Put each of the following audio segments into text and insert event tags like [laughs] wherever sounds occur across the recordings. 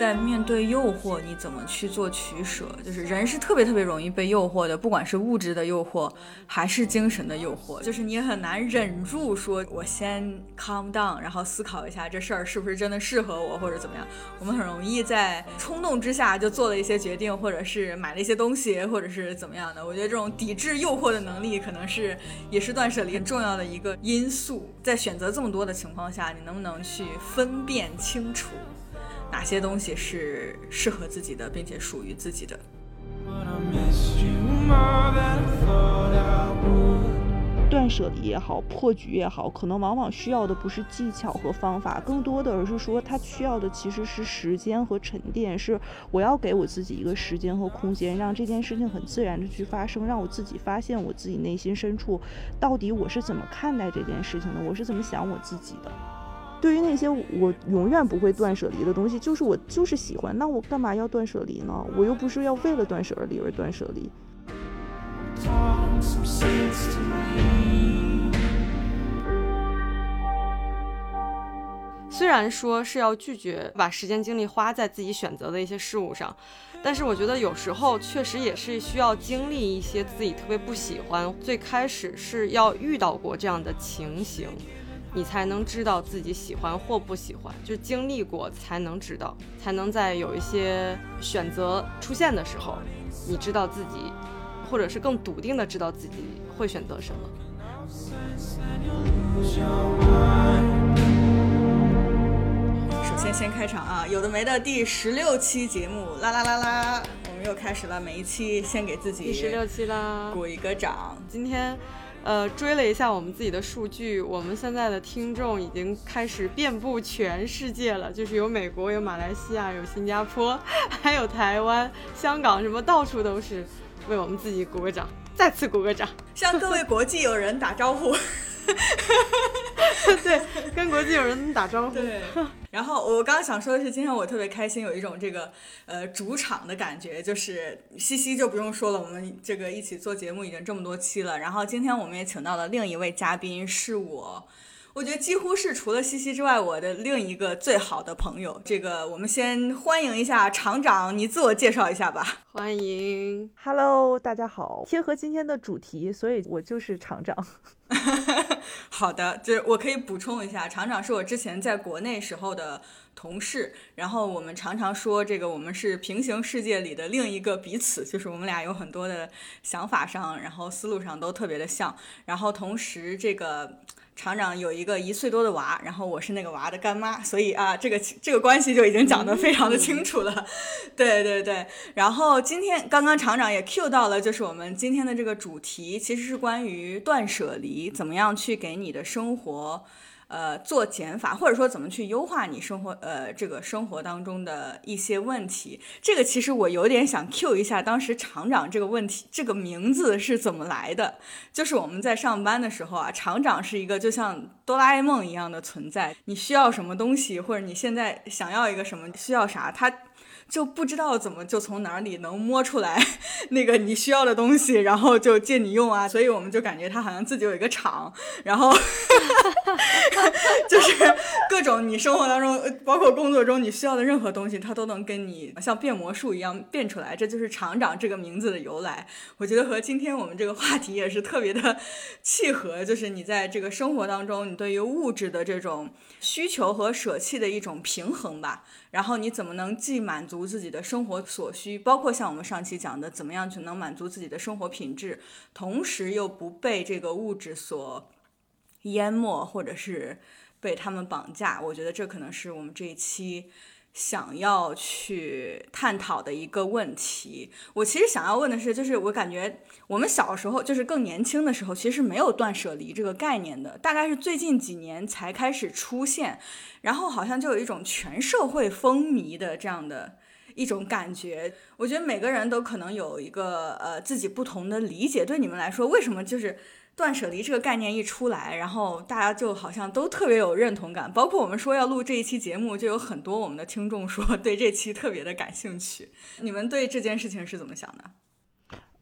在面对诱惑，你怎么去做取舍？就是人是特别特别容易被诱惑的，不管是物质的诱惑还是精神的诱惑，就是你很难忍住说，我先 calm down，然后思考一下这事儿是不是真的适合我，或者怎么样。我们很容易在冲动之下就做了一些决定，或者是买了一些东西，或者是怎么样的。我觉得这种抵制诱惑的能力，可能是也是断舍离很重要的一个因素。在选择这么多的情况下，你能不能去分辨清楚？哪些东西是适合自己的，并且属于自己的？断舍离也好，破局也好，可能往往需要的不是技巧和方法，更多的而是说，它需要的其实是时间和沉淀。是我要给我自己一个时间和空间，让这件事情很自然的去发生，让我自己发现我自己内心深处到底我是怎么看待这件事情的，我是怎么想我自己的。对于那些我永远不会断舍离的东西，就是我就是喜欢，那我干嘛要断舍离呢？我又不是要为了断舍离而断舍离。虽然说是要拒绝把时间精力花在自己选择的一些事物上，但是我觉得有时候确实也是需要经历一些自己特别不喜欢，最开始是要遇到过这样的情形。你才能知道自己喜欢或不喜欢，就经历过才能知道，才能在有一些选择出现的时候，你知道自己，或者是更笃定的知道自己会选择什么。首先先开场啊，有的没的第十六期节目，啦啦啦啦，我们又开始了，每一期先给自己第十六期啦，鼓一个掌，今天。呃，追了一下我们自己的数据，我们现在的听众已经开始遍布全世界了，就是有美国，有马来西亚，有新加坡，还有台湾、香港，什么到处都是，为我们自己鼓个掌，再次鼓个掌，[laughs] 向各位国际友人打招呼。[laughs] 对，跟国际友人打招呼。对，然后我刚刚想说的是，今天我特别开心，有一种这个呃主场的感觉，就是西西就不用说了，我们这个一起做节目已经这么多期了，然后今天我们也请到了另一位嘉宾，是我。我觉得几乎是除了西西之外，我的另一个最好的朋友。这个我们先欢迎一下厂长，你自我介绍一下吧。欢迎，Hello，大家好。贴合今天的主题，所以我就是厂长。[laughs] 好的，就是我可以补充一下，厂长是我之前在国内时候的同事，然后我们常常说这个我们是平行世界里的另一个彼此，就是我们俩有很多的想法上，然后思路上都特别的像，然后同时这个。厂长有一个一岁多的娃，然后我是那个娃的干妈，所以啊，这个这个关系就已经讲得非常的清楚了。[laughs] 对对对，然后今天刚刚厂长也 Q 到了，就是我们今天的这个主题其实是关于断舍离，怎么样去给你的生活。呃，做减法，或者说怎么去优化你生活，呃，这个生活当中的一些问题。这个其实我有点想 Q 一下，当时厂长这个问题，这个名字是怎么来的？就是我们在上班的时候啊，厂长是一个就像哆啦 A 梦一样的存在。你需要什么东西，或者你现在想要一个什么，需要啥，他。就不知道怎么就从哪里能摸出来 [laughs] 那个你需要的东西，然后就借你用啊，所以我们就感觉他好像自己有一个厂，然后 [laughs] 就是各种你生活当中，包括工作中你需要的任何东西，他都能跟你像变魔术一样变出来，这就是厂长这个名字的由来。我觉得和今天我们这个话题也是特别的 [laughs] 契合，就是你在这个生活当中，你对于物质的这种需求和舍弃的一种平衡吧。然后你怎么能既满足自己的生活所需，包括像我们上期讲的，怎么样去能满足自己的生活品质，同时又不被这个物质所淹没，或者是被他们绑架？我觉得这可能是我们这一期。想要去探讨的一个问题，我其实想要问的是，就是我感觉我们小时候，就是更年轻的时候，其实没有断舍离这个概念的，大概是最近几年才开始出现，然后好像就有一种全社会风靡的这样的一种感觉。我觉得每个人都可能有一个呃自己不同的理解。对你们来说，为什么就是？断舍离这个概念一出来，然后大家就好像都特别有认同感，包括我们说要录这一期节目，就有很多我们的听众说对这期特别的感兴趣。你们对这件事情是怎么想的？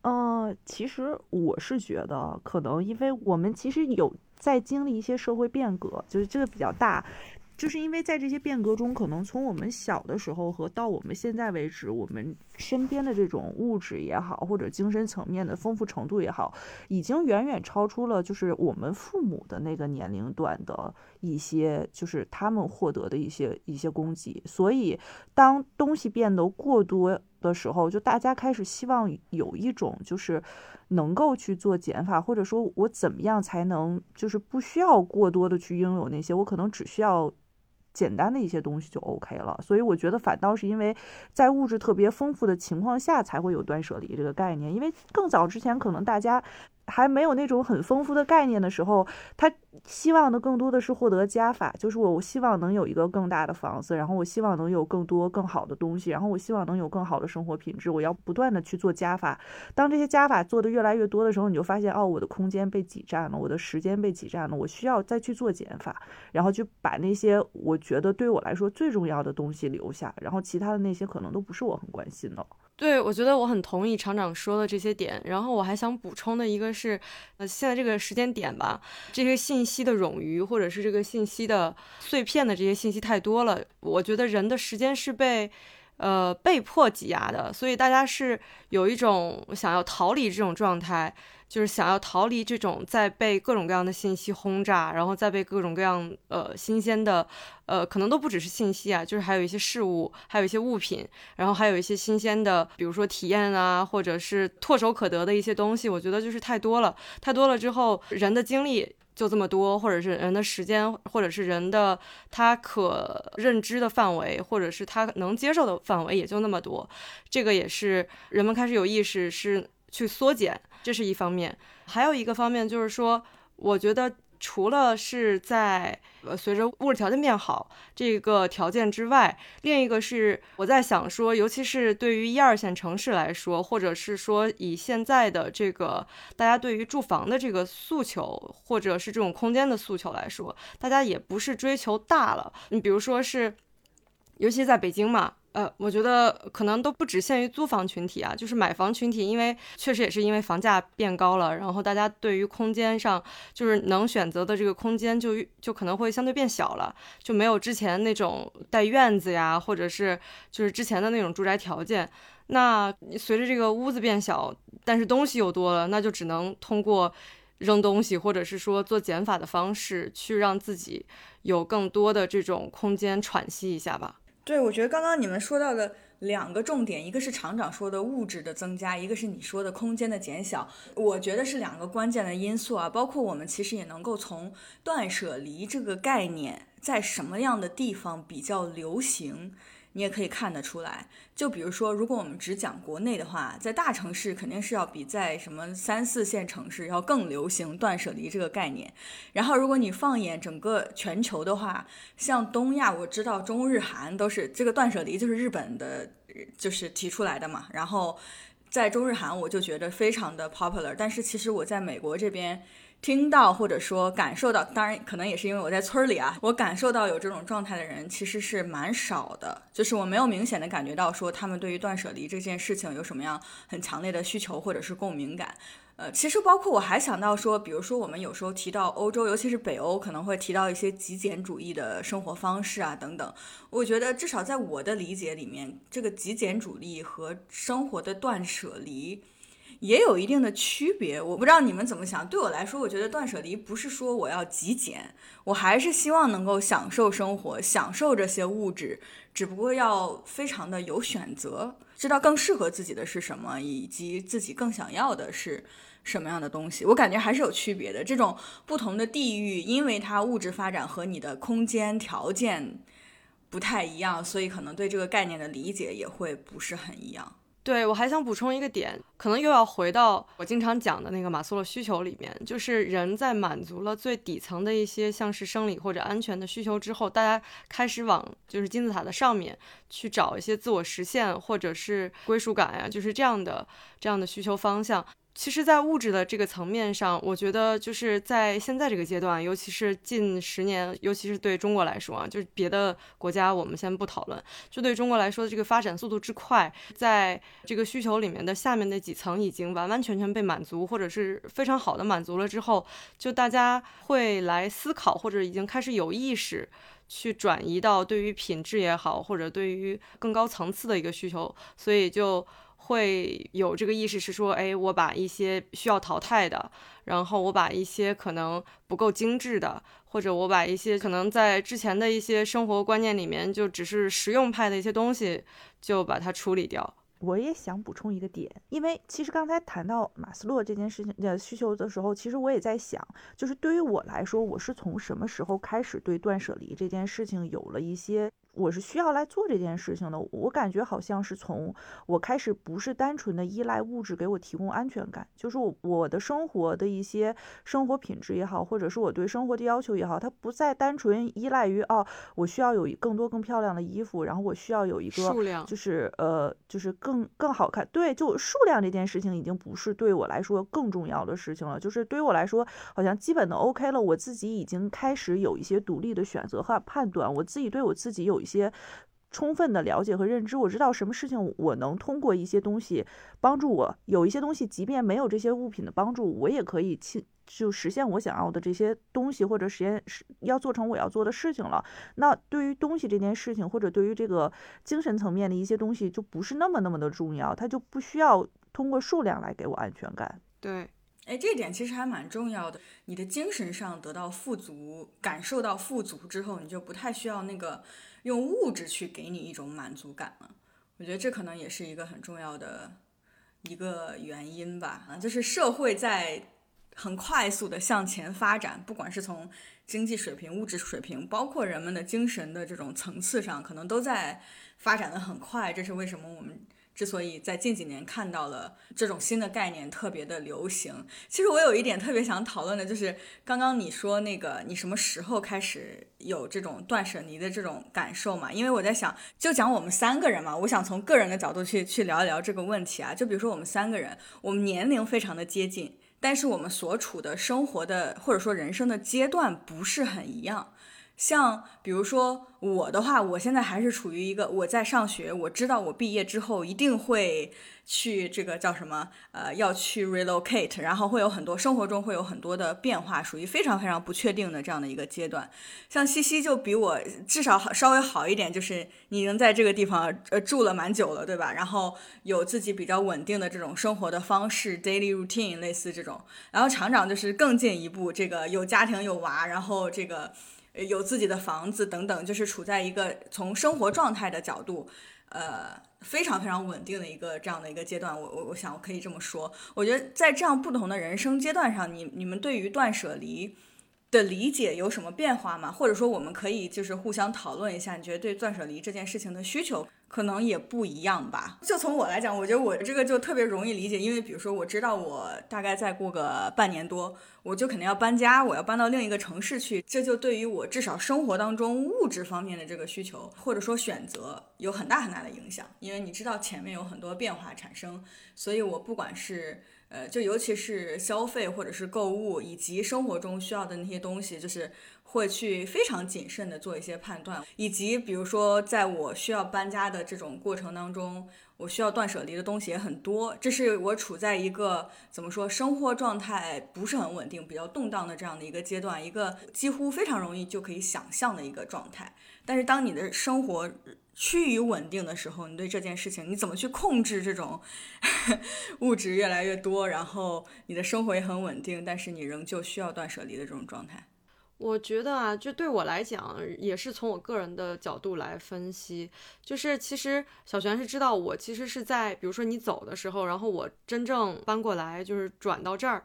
呃，其实我是觉得，可能因为我们其实有在经历一些社会变革，就是这个比较大。就是因为在这些变革中，可能从我们小的时候和到我们现在为止，我们身边的这种物质也好，或者精神层面的丰富程度也好，已经远远超出了就是我们父母的那个年龄段的一些，就是他们获得的一些一些供给。所以，当东西变得过多的时候，就大家开始希望有一种就是能够去做减法，或者说我怎么样才能就是不需要过多的去拥有那些，我可能只需要。简单的一些东西就 OK 了，所以我觉得反倒是因为在物质特别丰富的情况下，才会有断舍离这个概念。因为更早之前，可能大家。还没有那种很丰富的概念的时候，他希望的更多的是获得加法，就是我我希望能有一个更大的房子，然后我希望能有更多更好的东西，然后我希望能有更好的生活品质，我要不断的去做加法。当这些加法做的越来越多的时候，你就发现哦，我的空间被挤占了，我的时间被挤占了，我需要再去做减法，然后就把那些我觉得对我来说最重要的东西留下，然后其他的那些可能都不是我很关心的。对，我觉得我很同意厂长说的这些点。然后我还想补充的一个是，呃，现在这个时间点吧，这些信息的冗余，或者是这个信息的碎片的这些信息太多了。我觉得人的时间是被，呃，被迫挤压的，所以大家是有一种想要逃离这种状态。就是想要逃离这种在被各种各样的信息轰炸，然后再被各种各样呃新鲜的，呃可能都不只是信息啊，就是还有一些事物，还有一些物品，然后还有一些新鲜的，比如说体验啊，或者是唾手可得的一些东西。我觉得就是太多了，太多了之后，人的精力就这么多，或者是人的时间，或者是人的他可认知的范围，或者是他能接受的范围也就那么多。这个也是人们开始有意识是去缩减。这是一方面，还有一个方面就是说，我觉得除了是在呃随着物质条件变好这个条件之外，另一个是我在想说，尤其是对于一二线城市来说，或者是说以现在的这个大家对于住房的这个诉求，或者是这种空间的诉求来说，大家也不是追求大了。你比如说是，尤其在北京嘛。呃，我觉得可能都不只限于租房群体啊，就是买房群体，因为确实也是因为房价变高了，然后大家对于空间上就是能选择的这个空间就就可能会相对变小了，就没有之前那种带院子呀，或者是就是之前的那种住宅条件。那随着这个屋子变小，但是东西又多了，那就只能通过扔东西，或者是说做减法的方式，去让自己有更多的这种空间喘息一下吧。对，我觉得刚刚你们说到的两个重点，一个是厂长说的物质的增加，一个是你说的空间的减小，我觉得是两个关键的因素啊。包括我们其实也能够从断舍离这个概念在什么样的地方比较流行。你也可以看得出来，就比如说，如果我们只讲国内的话，在大城市肯定是要比在什么三四线城市要更流行断舍离这个概念。然后，如果你放眼整个全球的话，像东亚，我知道中日韩都是这个断舍离，就是日本的，就是提出来的嘛。然后，在中日韩，我就觉得非常的 popular。但是，其实我在美国这边。听到或者说感受到，当然可能也是因为我在村里啊，我感受到有这种状态的人其实是蛮少的，就是我没有明显的感觉到说他们对于断舍离这件事情有什么样很强烈的需求或者是共鸣感。呃，其实包括我还想到说，比如说我们有时候提到欧洲，尤其是北欧，可能会提到一些极简主义的生活方式啊等等。我觉得至少在我的理解里面，这个极简主义和生活的断舍离。也有一定的区别，我不知道你们怎么想。对我来说，我觉得断舍离不是说我要极简，我还是希望能够享受生活，享受这些物质，只不过要非常的有选择，知道更适合自己的是什么，以及自己更想要的是什么样的东西。我感觉还是有区别的。这种不同的地域，因为它物质发展和你的空间条件不太一样，所以可能对这个概念的理解也会不是很一样。对我还想补充一个点，可能又要回到我经常讲的那个马斯洛需求里面，就是人在满足了最底层的一些像是生理或者安全的需求之后，大家开始往就是金字塔的上面去找一些自我实现或者是归属感呀，就是这样的这样的需求方向。其实，在物质的这个层面上，我觉得就是在现在这个阶段，尤其是近十年，尤其是对中国来说啊，就是别的国家我们先不讨论，就对中国来说，这个发展速度之快，在这个需求里面的下面那几层已经完完全全被满足，或者是非常好的满足了之后，就大家会来思考，或者已经开始有意识去转移到对于品质也好，或者对于更高层次的一个需求，所以就。会有这个意识，是说，哎，我把一些需要淘汰的，然后我把一些可能不够精致的，或者我把一些可能在之前的一些生活观念里面就只是实用派的一些东西，就把它处理掉。我也想补充一个点，因为其实刚才谈到马斯洛这件事情的需求的时候，其实我也在想，就是对于我来说，我是从什么时候开始对断舍离这件事情有了一些。我是需要来做这件事情的。我感觉好像是从我开始，不是单纯的依赖物质给我提供安全感，就是我我的生活的一些生活品质也好，或者是我对生活的要求也好，它不再单纯依赖于哦，我需要有更多更漂亮的衣服，然后我需要有一个数量，就是呃，就是更更好看。对，就数量这件事情已经不是对我来说更重要的事情了。就是对于我来说，好像基本的 OK 了。我自己已经开始有一些独立的选择和判断，我自己对我自己有一。些充分的了解和认知，我知道什么事情我能通过一些东西帮助我。有一些东西，即便没有这些物品的帮助，我也可以去就实现我想要的这些东西，或者实现是要做成我要做的事情了。那对于东西这件事情，或者对于这个精神层面的一些东西，就不是那么那么的重要，它就不需要通过数量来给我安全感。对。哎，这点其实还蛮重要的。你的精神上得到富足，感受到富足之后，你就不太需要那个用物质去给你一种满足感了。我觉得这可能也是一个很重要的一个原因吧。啊，就是社会在很快速的向前发展，不管是从经济水平、物质水平，包括人们的精神的这种层次上，可能都在发展的很快。这是为什么我们。之所以在近几年看到了这种新的概念特别的流行，其实我有一点特别想讨论的，就是刚刚你说那个你什么时候开始有这种断舍离的这种感受嘛？因为我在想，就讲我们三个人嘛，我想从个人的角度去去聊一聊这个问题啊。就比如说我们三个人，我们年龄非常的接近，但是我们所处的生活的或者说人生的阶段不是很一样。像比如说我的话，我现在还是处于一个我在上学，我知道我毕业之后一定会去这个叫什么呃要去 relocate，然后会有很多生活中会有很多的变化，属于非常非常不确定的这样的一个阶段。像西西就比我至少稍微好一点，就是你能在这个地方呃住了蛮久了，对吧？然后有自己比较稳定的这种生活的方式，daily routine 类似这种。然后厂长就是更进一步，这个有家庭有娃，然后这个。有自己的房子等等，就是处在一个从生活状态的角度，呃，非常非常稳定的一个这样的一个阶段。我我我想我可以这么说，我觉得在这样不同的人生阶段上，你你们对于断舍离的理解有什么变化吗？或者说我们可以就是互相讨论一下，你觉得对断舍离这件事情的需求？可能也不一样吧。就从我来讲，我觉得我这个就特别容易理解，因为比如说我知道我大概再过个半年多，我就肯定要搬家，我要搬到另一个城市去。这就对于我至少生活当中物质方面的这个需求或者说选择有很大很大的影响。因为你知道前面有很多变化产生，所以我不管是呃，就尤其是消费或者是购物以及生活中需要的那些东西，就是。会去非常谨慎的做一些判断，以及比如说，在我需要搬家的这种过程当中，我需要断舍离的东西也很多。这是我处在一个怎么说，生活状态不是很稳定、比较动荡的这样的一个阶段，一个几乎非常容易就可以想象的一个状态。但是，当你的生活趋于稳定的时候，你对这件事情你怎么去控制这种 [laughs] 物质越来越多，然后你的生活也很稳定，但是你仍旧需要断舍离的这种状态？我觉得啊，就对我来讲，也是从我个人的角度来分析，就是其实小璇是知道我其实是在，比如说你走的时候，然后我真正搬过来，就是转到这儿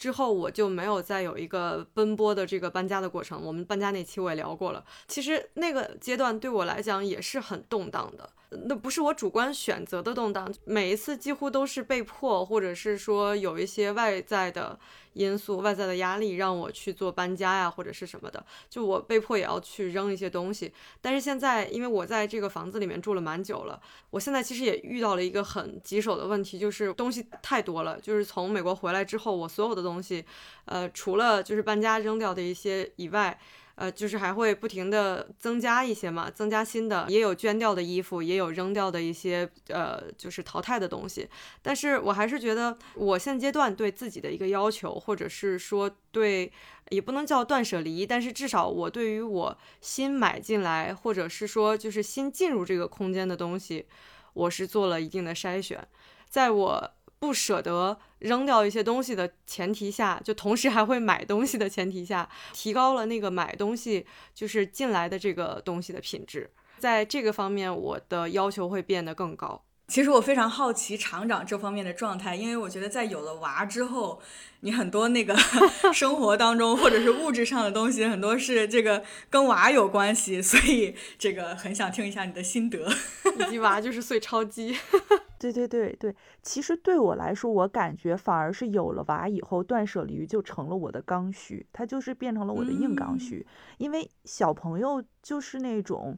之后，我就没有再有一个奔波的这个搬家的过程。我们搬家那期我也聊过了，其实那个阶段对我来讲也是很动荡的。那不是我主观选择的动荡，每一次几乎都是被迫，或者是说有一些外在的因素、外在的压力让我去做搬家呀，或者是什么的，就我被迫也要去扔一些东西。但是现在，因为我在这个房子里面住了蛮久了，我现在其实也遇到了一个很棘手的问题，就是东西太多了。就是从美国回来之后，我所有的东西，呃，除了就是搬家扔掉的一些以外。呃，就是还会不停的增加一些嘛，增加新的，也有捐掉的衣服，也有扔掉的一些呃，就是淘汰的东西。但是我还是觉得，我现阶段对自己的一个要求，或者是说对，也不能叫断舍离，但是至少我对于我新买进来，或者是说就是新进入这个空间的东西，我是做了一定的筛选，在我。不舍得扔掉一些东西的前提下，就同时还会买东西的前提下，提高了那个买东西就是进来的这个东西的品质，在这个方面我的要求会变得更高。其实我非常好奇厂长这方面的状态，因为我觉得在有了娃之后，你很多那个 [laughs] 生活当中或者是物质上的东西，很多是这个跟娃有关系，所以这个很想听一下你的心得。以及娃就是碎钞机。[laughs] 对对对对，其实对我来说，我感觉反而是有了娃以后，断舍离就成了我的刚需，它就是变成了我的硬刚需，因为小朋友就是那种。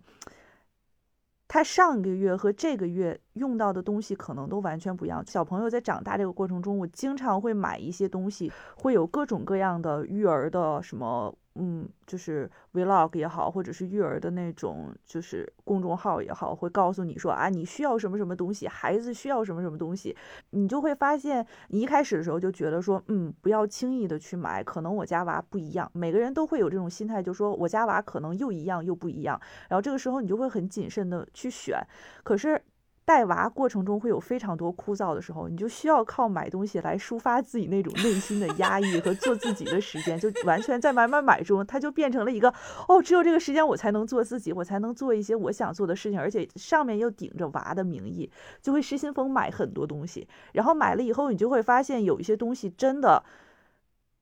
他上个月和这个月用到的东西可能都完全不一样。小朋友在长大这个过程中，我经常会买一些东西，会有各种各样的育儿的什么。嗯，就是 vlog 也好，或者是育儿的那种，就是公众号也好，会告诉你说啊，你需要什么什么东西，孩子需要什么什么东西，你就会发现，你一开始的时候就觉得说，嗯，不要轻易的去买，可能我家娃不一样，每个人都会有这种心态，就说我家娃可能又一样又不一样，然后这个时候你就会很谨慎的去选，可是。带娃过程中会有非常多枯燥的时候，你就需要靠买东西来抒发自己那种内心的压抑和做自己的时间，就完全在买买买中，它就变成了一个哦，只有这个时间我才能做自己，我才能做一些我想做的事情，而且上面又顶着娃的名义，就会失心疯买很多东西。然后买了以后，你就会发现有一些东西真的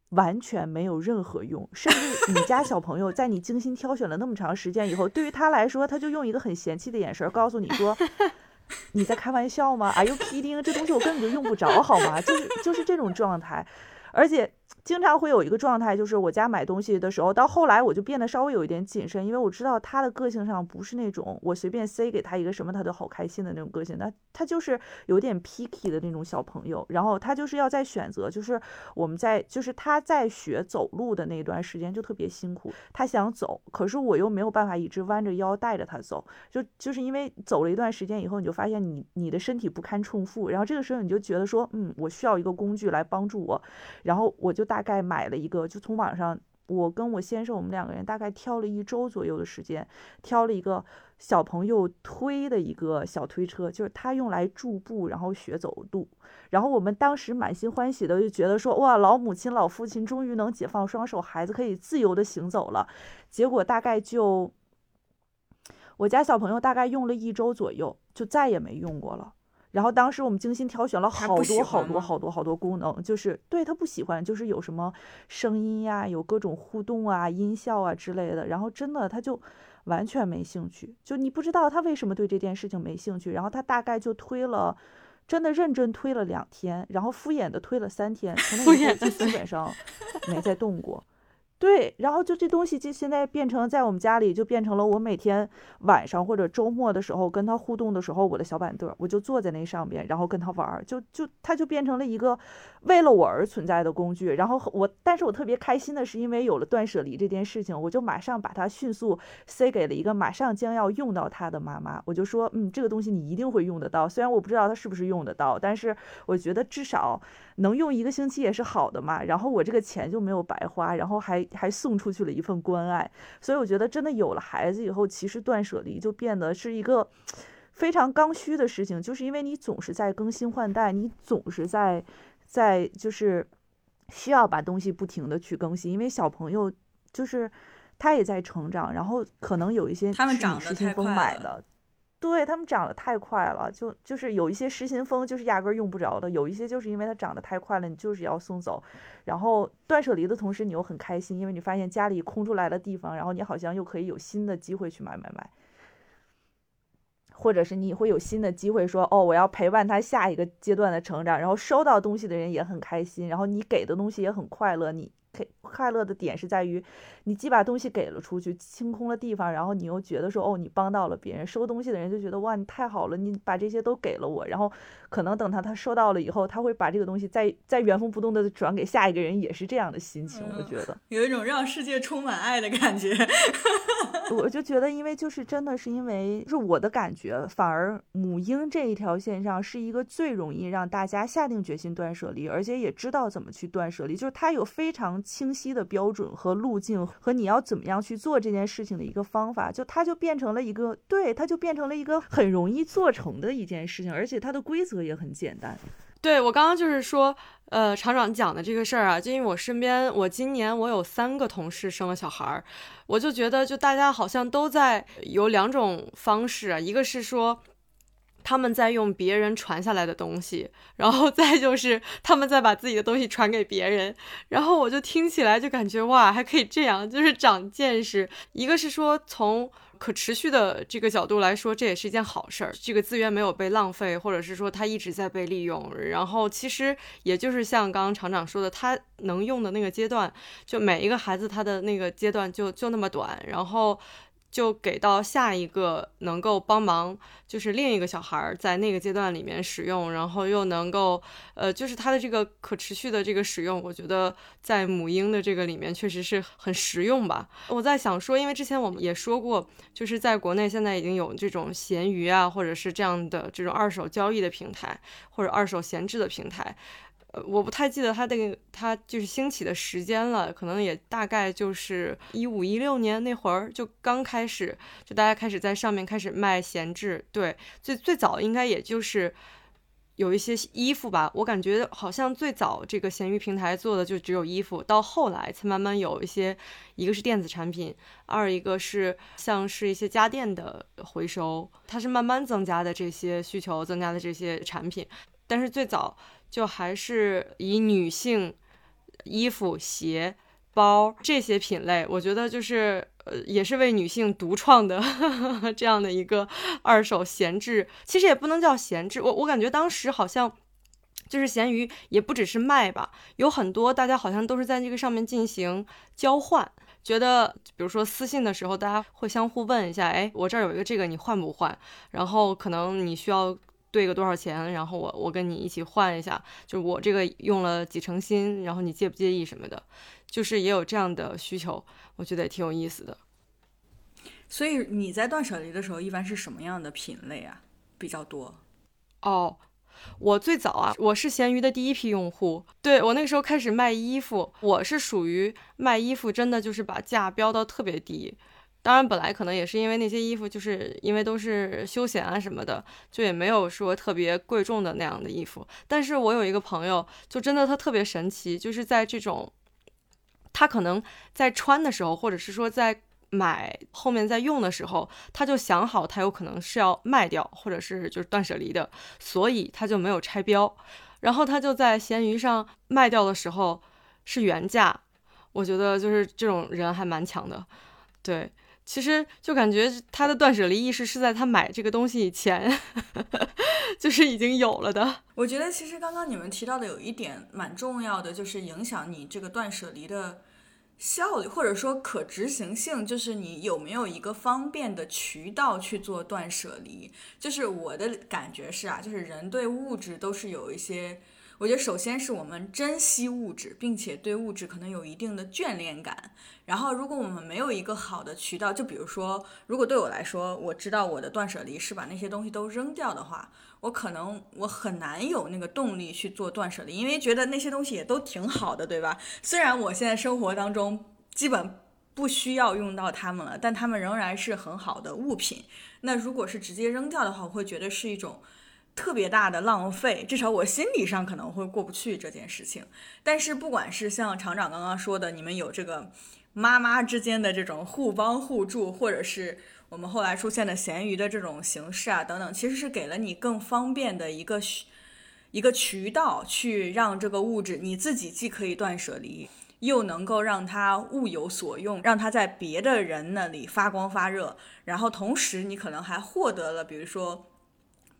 完全没有任何用，甚至你家小朋友在你精心挑选了那么长时间以后，对于他来说，他就用一个很嫌弃的眼神告诉你说。你在开玩笑吗？Are you kidding？这东西我根本就用不着，好吗？就是就是这种状态，而且。经常会有一个状态，就是我家买东西的时候，到后来我就变得稍微有一点谨慎，因为我知道他的个性上不是那种我随便塞给他一个什么他都好开心的那种个性，那他就是有点 picky 的那种小朋友，然后他就是要在选择，就是我们在就是他在学走路的那段时间就特别辛苦，他想走，可是我又没有办法一直弯着腰带着他走，就就是因为走了一段时间以后，你就发现你你的身体不堪重负，然后这个时候你就觉得说，嗯，我需要一个工具来帮助我，然后我就。大概买了一个，就从网上，我跟我先生我们两个人大概挑了一周左右的时间，挑了一个小朋友推的一个小推车，就是他用来助步，然后学走路。然后我们当时满心欢喜的就觉得说，哇，老母亲老父亲终于能解放双手，孩子可以自由的行走了。结果大概就我家小朋友大概用了一周左右，就再也没用过了。然后当时我们精心挑选了好多好多好多好多功能，就是对他不喜欢，就是有什么声音呀，有各种互动啊、音效啊之类的。然后真的他就完全没兴趣，就你不知道他为什么对这件事情没兴趣。然后他大概就推了，真的认真推了两天，然后敷衍的推了三天，从那以后就基本上 [laughs] 没再动过。对，然后就这东西就现在变成在我们家里就变成了我每天晚上或者周末的时候跟他互动的时候，我的小板凳，我就坐在那上边，然后跟他玩儿，就就他就变成了一个为了我而存在的工具。然后我，但是我特别开心的是，因为有了断舍离这件事情，我就马上把它迅速塞给了一个马上将要用到它的妈妈。我就说，嗯，这个东西你一定会用得到，虽然我不知道它是不是用得到，但是我觉得至少。能用一个星期也是好的嘛，然后我这个钱就没有白花，然后还还送出去了一份关爱，所以我觉得真的有了孩子以后，其实断舍离就变得是一个非常刚需的事情，就是因为你总是在更新换代，你总是在在就是需要把东西不停的去更新，因为小朋友就是他也在成长，然后可能有一些他们长得太快了。对他们长得太快了，就就是有一些失心疯，就是压根用不着的；有一些就是因为它长得太快了，你就是要送走。然后断舍离的同时，你又很开心，因为你发现家里空出来的地方，然后你好像又可以有新的机会去买买买。或者是你会有新的机会说，哦，我要陪伴他下一个阶段的成长，然后收到东西的人也很开心，然后你给的东西也很快乐，你。快乐的点是在于，你既把东西给了出去，清空了地方，然后你又觉得说，哦，你帮到了别人。收东西的人就觉得，哇，你太好了，你把这些都给了我。然后，可能等他他收到了以后，他会把这个东西再再原封不动的转给下一个人，也是这样的心情。我觉得有一种让世界充满爱的感觉。[laughs] 我就觉得，因为就是真的是因为，是我的感觉，反而母婴这一条线上是一个最容易让大家下定决心断舍离，而且也知道怎么去断舍离，就是它有非常清晰的标准和路径，和你要怎么样去做这件事情的一个方法，就它就变成了一个，对，它就变成了一个很容易做成的一件事情，而且它的规则也很简单。对我刚刚就是说，呃，厂长讲的这个事儿啊，就因为我身边，我今年我有三个同事生了小孩儿，我就觉得就大家好像都在有两种方式啊，一个是说他们在用别人传下来的东西，[laughs] 然后再就是他们在把自己的东西传给别人，然后我就听起来就感觉哇，还可以这样，就是长见识。一个是说从。可持续的这个角度来说，这也是一件好事儿。这个资源没有被浪费，或者是说它一直在被利用。然后其实也就是像刚刚厂长说的，他能用的那个阶段，就每一个孩子他的那个阶段就就那么短。然后。就给到下一个能够帮忙，就是另一个小孩儿在那个阶段里面使用，然后又能够，呃，就是它的这个可持续的这个使用，我觉得在母婴的这个里面确实是很实用吧。我在想说，因为之前我们也说过，就是在国内现在已经有这种闲鱼啊，或者是这样的这种二手交易的平台，或者二手闲置的平台。呃，我不太记得它那个它就是兴起的时间了，可能也大概就是一五一六年那会儿就刚开始，就大家开始在上面开始卖闲置。对，最最早应该也就是有一些衣服吧，我感觉好像最早这个闲鱼平台做的就只有衣服，到后来才慢慢有一些，一个是电子产品，二一个是像是一些家电的回收，它是慢慢增加的这些需求，增加的这些产品，但是最早。就还是以女性衣服、鞋、包这些品类，我觉得就是呃，也是为女性独创的 [laughs] 这样的一个二手闲置。其实也不能叫闲置，我我感觉当时好像就是闲鱼也不只是卖吧，有很多大家好像都是在这个上面进行交换，觉得比如说私信的时候，大家会相互问一下，哎，我这儿有一个这个，你换不换？然后可能你需要。兑个多少钱，然后我我跟你一起换一下，就是我这个用了几成新，然后你介不介意什么的，就是也有这样的需求，我觉得也挺有意思的。所以你在断舍离的时候，一般是什么样的品类啊比较多？哦，我最早啊，我是闲鱼的第一批用户，对我那个时候开始卖衣服，我是属于卖衣服，真的就是把价标到特别低。当然，本来可能也是因为那些衣服，就是因为都是休闲啊什么的，就也没有说特别贵重的那样的衣服。但是我有一个朋友，就真的他特别神奇，就是在这种，他可能在穿的时候，或者是说在买后面在用的时候，他就想好他有可能是要卖掉，或者是就是断舍离的，所以他就没有拆标，然后他就在闲鱼上卖掉的时候是原价。我觉得就是这种人还蛮强的，对。其实就感觉他的断舍离意识是在他买这个东西以前，[laughs] 就是已经有了的。我觉得其实刚刚你们提到的有一点蛮重要的，就是影响你这个断舍离的效率或者说可执行性，就是你有没有一个方便的渠道去做断舍离。就是我的感觉是啊，就是人对物质都是有一些。我觉得首先是我们珍惜物质，并且对物质可能有一定的眷恋感。然后，如果我们没有一个好的渠道，就比如说，如果对我来说，我知道我的断舍离是把那些东西都扔掉的话，我可能我很难有那个动力去做断舍离，因为觉得那些东西也都挺好的，对吧？虽然我现在生活当中基本不需要用到它们了，但它们仍然是很好的物品。那如果是直接扔掉的话，我会觉得是一种。特别大的浪费，至少我心理上可能会过不去这件事情。但是不管是像厂长刚刚说的，你们有这个妈妈之间的这种互帮互助，或者是我们后来出现的闲鱼的这种形式啊等等，其实是给了你更方便的一个一个渠道，去让这个物质你自己既可以断舍离，又能够让它物有所用，让它在别的人那里发光发热，然后同时你可能还获得了，比如说，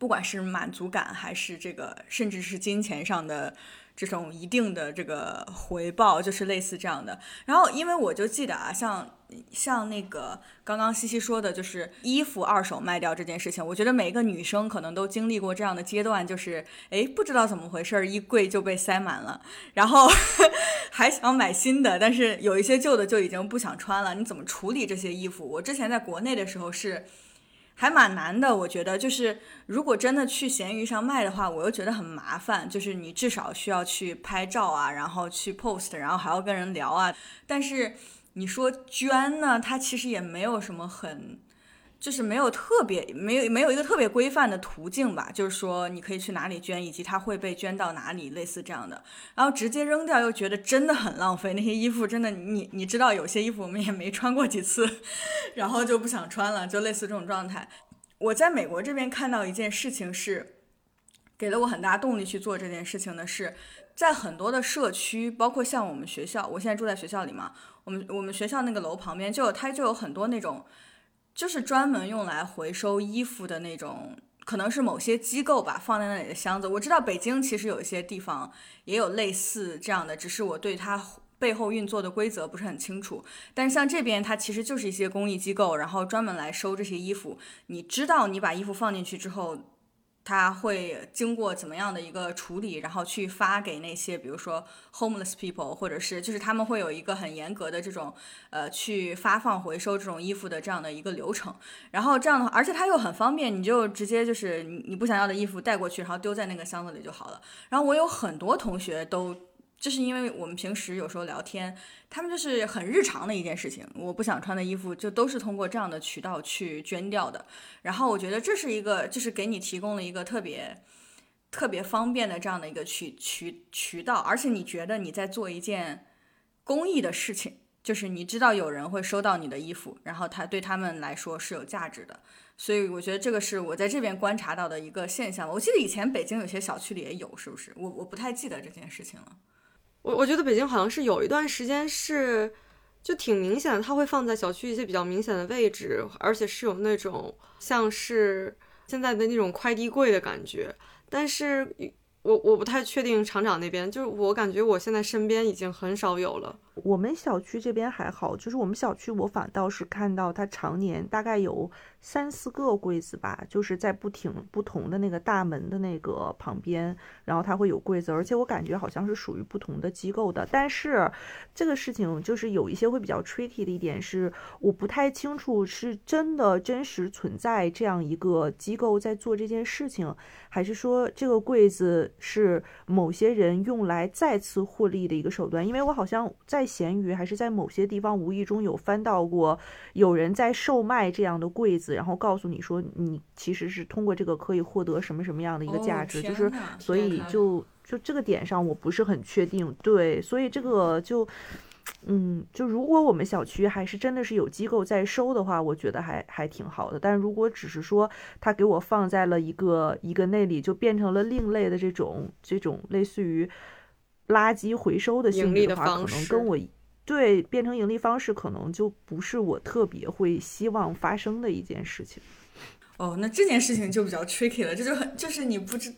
不管是满足感还是这个，甚至是金钱上的。这种一定的这个回报就是类似这样的，然后因为我就记得啊，像像那个刚刚西西说的，就是衣服二手卖掉这件事情，我觉得每一个女生可能都经历过这样的阶段，就是哎不知道怎么回事，衣柜就被塞满了，然后 [laughs] 还想买新的，但是有一些旧的就已经不想穿了，你怎么处理这些衣服？我之前在国内的时候是。还蛮难的，我觉得就是如果真的去闲鱼上卖的话，我又觉得很麻烦，就是你至少需要去拍照啊，然后去 post，然后还要跟人聊啊。但是你说捐呢，它其实也没有什么很。就是没有特别没有没有一个特别规范的途径吧，就是说你可以去哪里捐，以及它会被捐到哪里，类似这样的。然后直接扔掉又觉得真的很浪费，那些衣服真的你你知道有些衣服我们也没穿过几次，然后就不想穿了，就类似这种状态。我在美国这边看到一件事情是，给了我很大动力去做这件事情的是，在很多的社区，包括像我们学校，我现在住在学校里嘛，我们我们学校那个楼旁边就有它就有很多那种。就是专门用来回收衣服的那种，可能是某些机构吧放在那里的箱子。我知道北京其实有一些地方也有类似这样的，只是我对它背后运作的规则不是很清楚。但是像这边，它其实就是一些公益机构，然后专门来收这些衣服。你知道，你把衣服放进去之后。他会经过怎么样的一个处理，然后去发给那些，比如说 homeless people，或者是就是他们会有一个很严格的这种，呃，去发放回收这种衣服的这样的一个流程。然后这样的话，而且它又很方便，你就直接就是你你不想要的衣服带过去，然后丢在那个箱子里就好了。然后我有很多同学都。就是因为我们平时有时候聊天，他们就是很日常的一件事情。我不想穿的衣服，就都是通过这样的渠道去捐掉的。然后我觉得这是一个，就是给你提供了一个特别特别方便的这样的一个渠渠渠道，而且你觉得你在做一件公益的事情，就是你知道有人会收到你的衣服，然后他对他们来说是有价值的。所以我觉得这个是我在这边观察到的一个现象。我记得以前北京有些小区里也有，是不是？我我不太记得这件事情了。我我觉得北京好像是有一段时间是，就挺明显的，它会放在小区一些比较明显的位置，而且是有那种像是现在的那种快递柜的感觉，但是。我我不太确定厂长那边，就是我感觉我现在身边已经很少有了。我们小区这边还好，就是我们小区我反倒是看到它常年大概有三四个柜子吧，就是在不停不同的那个大门的那个旁边，然后它会有柜子，而且我感觉好像是属于不同的机构的。但是这个事情就是有一些会比较 tricky 的一点是，我不太清楚是真的真实存在这样一个机构在做这件事情，还是说这个柜子。是某些人用来再次获利的一个手段，因为我好像在闲鱼还是在某些地方无意中有翻到过，有人在售卖这样的柜子，然后告诉你说你其实是通过这个可以获得什么什么样的一个价值，就是所以就就这个点上我不是很确定，对，所以这个就。嗯，就如果我们小区还是真的是有机构在收的话，我觉得还还挺好的。但如果只是说他给我放在了一个一个那里，就变成了另类的这种这种类似于垃圾回收的性质的话，可能跟我对变成盈利方式，可能就不是我特别会希望发生的一件事情。哦，那这件事情就比较 tricky 了，这就很就是你不知。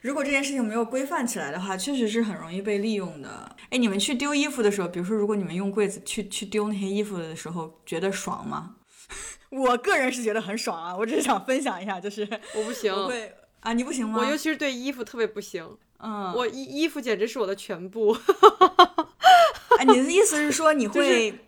如果这件事情没有规范起来的话，确实是很容易被利用的。哎，你们去丢衣服的时候，比如说，如果你们用柜子去去丢那些衣服的时候，觉得爽吗？[laughs] 我个人是觉得很爽啊，我只是想分享一下，就是我不行，我会啊，你不行吗？我尤其是对衣服特别不行，嗯，我衣衣服简直是我的全部。哎，你的意思是说你 [laughs] 会？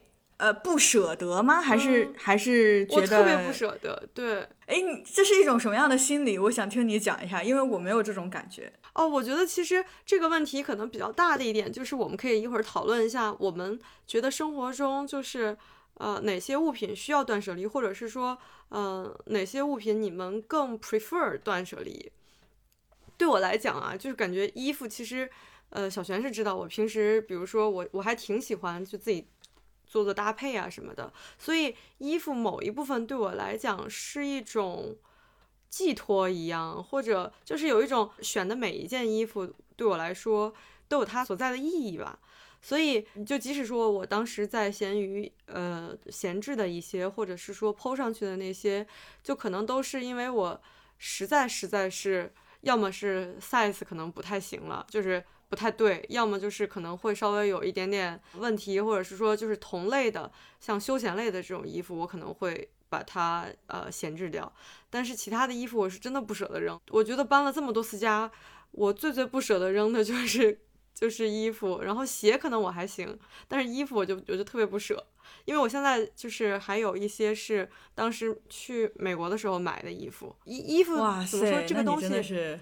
呃，不舍得吗？还是还是觉得特别不舍得？对，哎，这是一种什么样的心理？我想听你讲一下，因为我没有这种感觉。哦，我觉得其实这个问题可能比较大的一点，就是我们可以一会儿讨论一下，我们觉得生活中就是呃哪些物品需要断舍离，或者是说呃哪些物品你们更 prefer 断舍离？对我来讲啊，就是感觉衣服其实呃小璇是知道，我平时比如说我我还挺喜欢就自己。做做搭配啊什么的，所以衣服某一部分对我来讲是一种寄托一样，或者就是有一种选的每一件衣服对我来说都有它所在的意义吧。所以，就即使说我当时在闲鱼呃闲置的一些，或者是说抛上去的那些，就可能都是因为我实在实在是，要么是 size 可能不太行了，就是不太对，要么就是可能会稍微有一点点问题，或者是说就是同类的，像休闲类的这种衣服，我可能会把它呃闲置掉。但是其他的衣服我是真的不舍得扔。我觉得搬了这么多次家，我最最不舍得扔的就是。就是衣服，然后鞋可能我还行，但是衣服我就我就特别不舍，因为我现在就是还有一些是当时去美国的时候买的衣服，衣衣服怎么说这个东西是，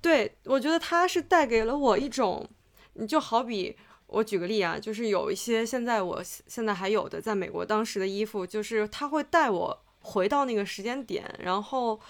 对我觉得它是带给了我一种，你就好比我举个例啊，就是有一些现在我现在还有的在美国当时的衣服，就是它会带我回到那个时间点，然后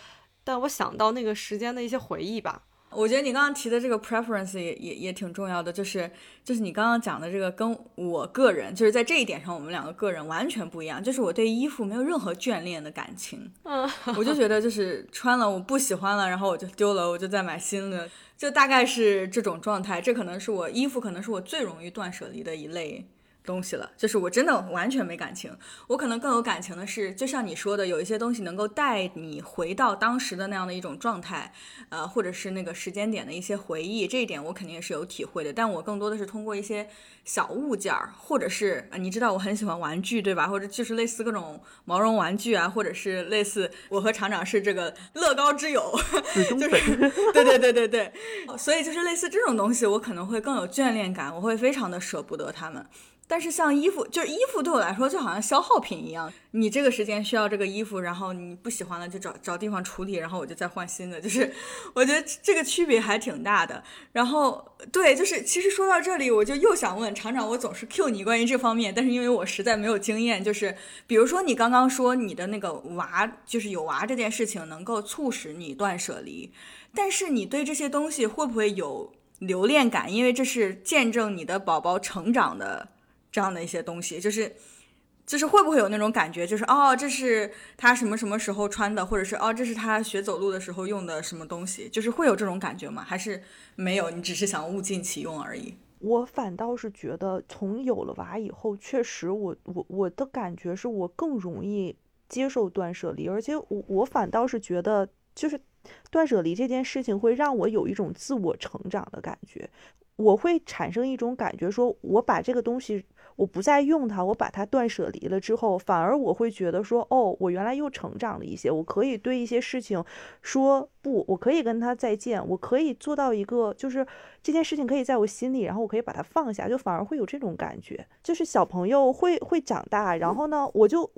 带我想到那个时间的一些回忆吧。我觉得你刚刚提的这个 preference 也也也挺重要的，就是就是你刚刚讲的这个跟我个人就是在这一点上，我们两个个人完全不一样。就是我对衣服没有任何眷恋的感情，嗯，[laughs] 我就觉得就是穿了我不喜欢了，然后我就丢了，我就再买新的，就大概是这种状态。这可能是我衣服可能是我最容易断舍离的一类。东西了，就是我真的完全没感情。我可能更有感情的是，就像你说的，有一些东西能够带你回到当时的那样的一种状态，呃，或者是那个时间点的一些回忆，这一点我肯定也是有体会的。但我更多的是通过一些小物件儿，或者是你知道我很喜欢玩具，对吧？或者就是类似各种毛绒玩具啊，或者是类似我和厂长是这个乐高之友，就是对对对对对，所以就是类似这种东西，我可能会更有眷恋感，我会非常的舍不得他们。但是像衣服，就是衣服对我来说就好像消耗品一样，你这个时间需要这个衣服，然后你不喜欢了就找找地方处理，然后我就再换新的，就是我觉得这个区别还挺大的。然后对，就是其实说到这里，我就又想问厂长，我总是 Q 你关于这方面，但是因为我实在没有经验，就是比如说你刚刚说你的那个娃，就是有娃这件事情能够促使你断舍离，但是你对这些东西会不会有留恋感？因为这是见证你的宝宝成长的。这样的一些东西，就是，就是会不会有那种感觉，就是哦，这是他什么什么时候穿的，或者是哦，这是他学走路的时候用的什么东西，就是会有这种感觉吗？还是没有？你只是想物尽其用而已。我反倒是觉得，从有了娃以后，确实，我我我的感觉是我更容易接受断舍离，而且我我反倒是觉得，就是断舍离这件事情会让我有一种自我成长的感觉，我会产生一种感觉，说我把这个东西。我不再用它，我把它断舍离了之后，反而我会觉得说，哦，我原来又成长了一些，我可以对一些事情说不，我可以跟他再见，我可以做到一个，就是这件事情可以在我心里，然后我可以把它放下，就反而会有这种感觉，就是小朋友会会长大，然后呢，我就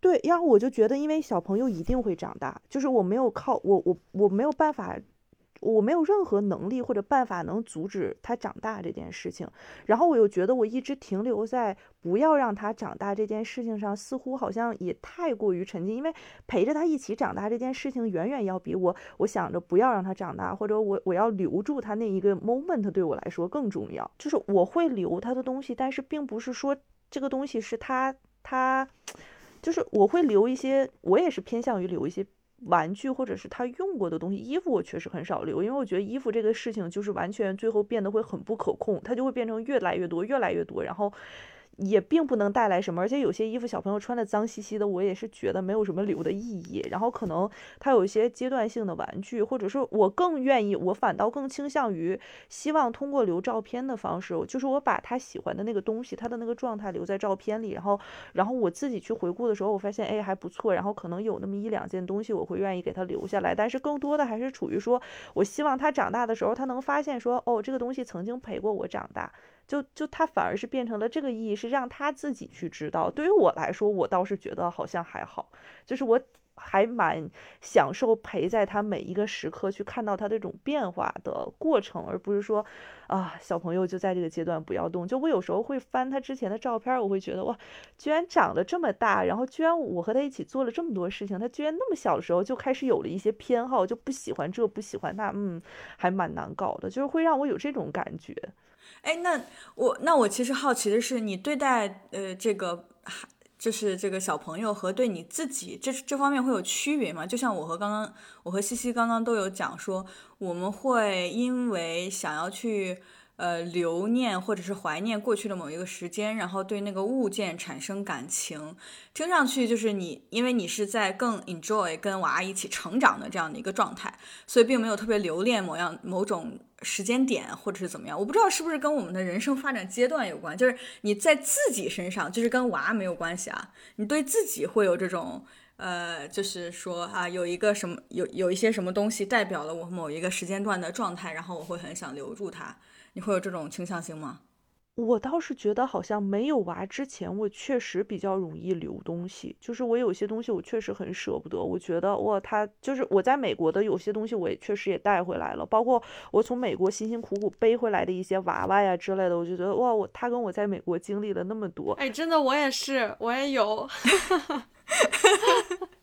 对，然后我就觉得，因为小朋友一定会长大，就是我没有靠我我我没有办法。我没有任何能力或者办法能阻止他长大这件事情，然后我又觉得我一直停留在不要让他长大这件事情上，似乎好像也太过于沉浸，因为陪着他一起长大这件事情远远要比我我想着不要让他长大，或者我我要留住他那一个 moment 对我来说更重要。就是我会留他的东西，但是并不是说这个东西是他他，就是我会留一些，我也是偏向于留一些。玩具或者是他用过的东西，衣服我确实很少留，因为我觉得衣服这个事情就是完全最后变得会很不可控，它就会变成越来越多，越来越多，然后。也并不能带来什么，而且有些衣服小朋友穿的脏兮兮的，我也是觉得没有什么留的意义。然后可能他有一些阶段性的玩具，或者说我更愿意，我反倒更倾向于希望通过留照片的方式，就是我把他喜欢的那个东西，他的那个状态留在照片里，然后然后我自己去回顾的时候，我发现哎还不错，然后可能有那么一两件东西我会愿意给他留下来，但是更多的还是处于说我希望他长大的时候，他能发现说哦这个东西曾经陪过我长大。就就他反而是变成了这个意义，是让他自己去知道。对于我来说，我倒是觉得好像还好，就是我还蛮享受陪在他每一个时刻，去看到他这种变化的过程，而不是说啊，小朋友就在这个阶段不要动。就我有时候会翻他之前的照片，我会觉得哇，居然长得这么大，然后居然我和他一起做了这么多事情，他居然那么小的时候就开始有了一些偏好，就不喜欢这不喜欢那，嗯，还蛮难搞的，就是会让我有这种感觉。哎，那我那我其实好奇的是，你对待呃这个就是这个小朋友和对你自己这这方面会有区别吗？就像我和刚刚我和西西刚刚都有讲说，我们会因为想要去呃，留念或者是怀念过去的某一个时间，然后对那个物件产生感情，听上去就是你，因为你是在更 enjoy 跟娃一起成长的这样的一个状态，所以并没有特别留恋某样某种时间点或者是怎么样。我不知道是不是跟我们的人生发展阶段有关，就是你在自己身上，就是跟娃没有关系啊，你对自己会有这种。呃，就是说啊，有一个什么，有有一些什么东西代表了我某一个时间段的状态，然后我会很想留住它。你会有这种倾向性吗？我倒是觉得好像没有娃之前，我确实比较容易留东西。就是我有些东西我确实很舍不得。我觉得哇，他就是我在美国的有些东西，我也确实也带回来了，包括我从美国辛辛苦苦背回来的一些娃娃呀之类的。我就觉得哇，我他跟我在美国经历了那么多。哎，真的，我也是，我也有。[laughs]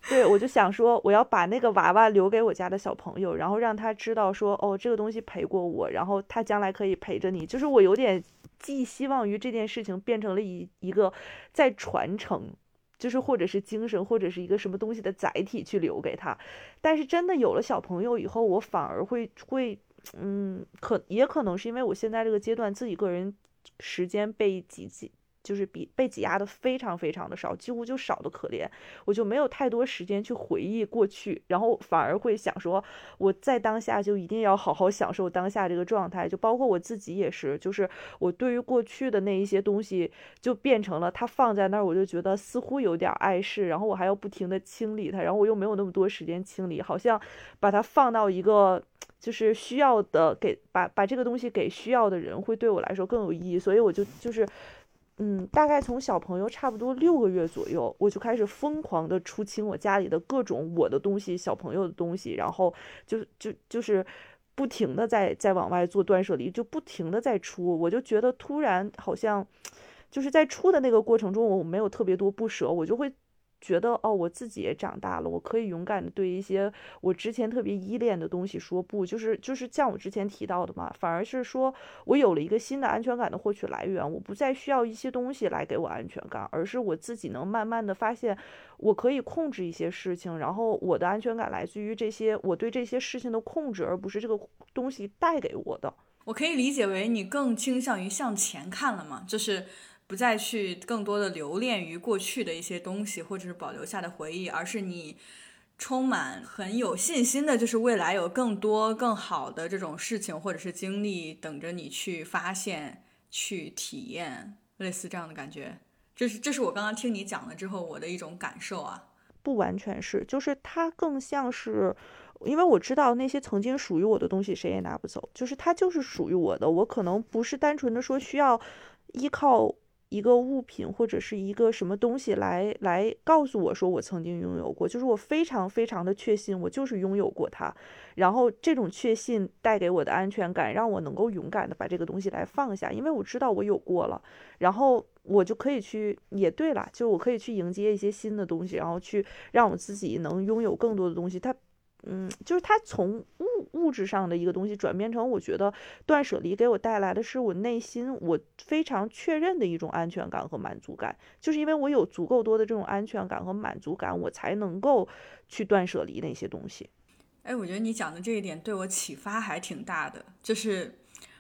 对，我就想说，我要把那个娃娃留给我家的小朋友，然后让他知道说，哦，这个东西陪过我，然后他将来可以陪着你。就是我有点寄希望于这件事情变成了一一个在传承，就是或者是精神或者是一个什么东西的载体去留给他。但是真的有了小朋友以后，我反而会会，嗯，可也可能是因为我现在这个阶段自己个人时间被挤挤。就是比被挤压的非常非常的少，几乎就少的可怜，我就没有太多时间去回忆过去，然后反而会想说，我在当下就一定要好好享受当下这个状态，就包括我自己也是，就是我对于过去的那一些东西，就变成了它放在那儿，我就觉得似乎有点碍事，然后我还要不停的清理它，然后我又没有那么多时间清理，好像把它放到一个就是需要的给把把这个东西给需要的人，会对我来说更有意义，所以我就就是。嗯，大概从小朋友差不多六个月左右，我就开始疯狂的出清我家里的各种我的东西、小朋友的东西，然后就就就是不停的在在往外做断舍离，就不停的在出。我就觉得突然好像就是在出的那个过程中，我没有特别多不舍，我就会。觉得哦，我自己也长大了，我可以勇敢的对一些我之前特别依恋的东西说不，就是就是像我之前提到的嘛，反而是说我有了一个新的安全感的获取来源，我不再需要一些东西来给我安全感，而是我自己能慢慢的发现，我可以控制一些事情，然后我的安全感来自于这些我对这些事情的控制，而不是这个东西带给我的。我可以理解为你更倾向于向前看了吗？就是。不再去更多的留恋于过去的一些东西，或者是保留下的回忆，而是你充满很有信心的，就是未来有更多更好的这种事情或者是经历等着你去发现、去体验，类似这样的感觉。这是这是我刚刚听你讲了之后我的一种感受啊。不完全是，就是它更像是，因为我知道那些曾经属于我的东西谁也拿不走，就是它就是属于我的。我可能不是单纯的说需要依靠。一个物品或者是一个什么东西来来告诉我说我曾经拥有过，就是我非常非常的确信我就是拥有过它，然后这种确信带给我的安全感，让我能够勇敢的把这个东西来放下，因为我知道我有过了，然后我就可以去，也对了，就我可以去迎接一些新的东西，然后去让我自己能拥有更多的东西，它。嗯，就是它从物物质上的一个东西转变成，我觉得断舍离给我带来的是我内心我非常确认的一种安全感和满足感，就是因为我有足够多的这种安全感和满足感，我才能够去断舍离那些东西。哎，我觉得你讲的这一点对我启发还挺大的，就是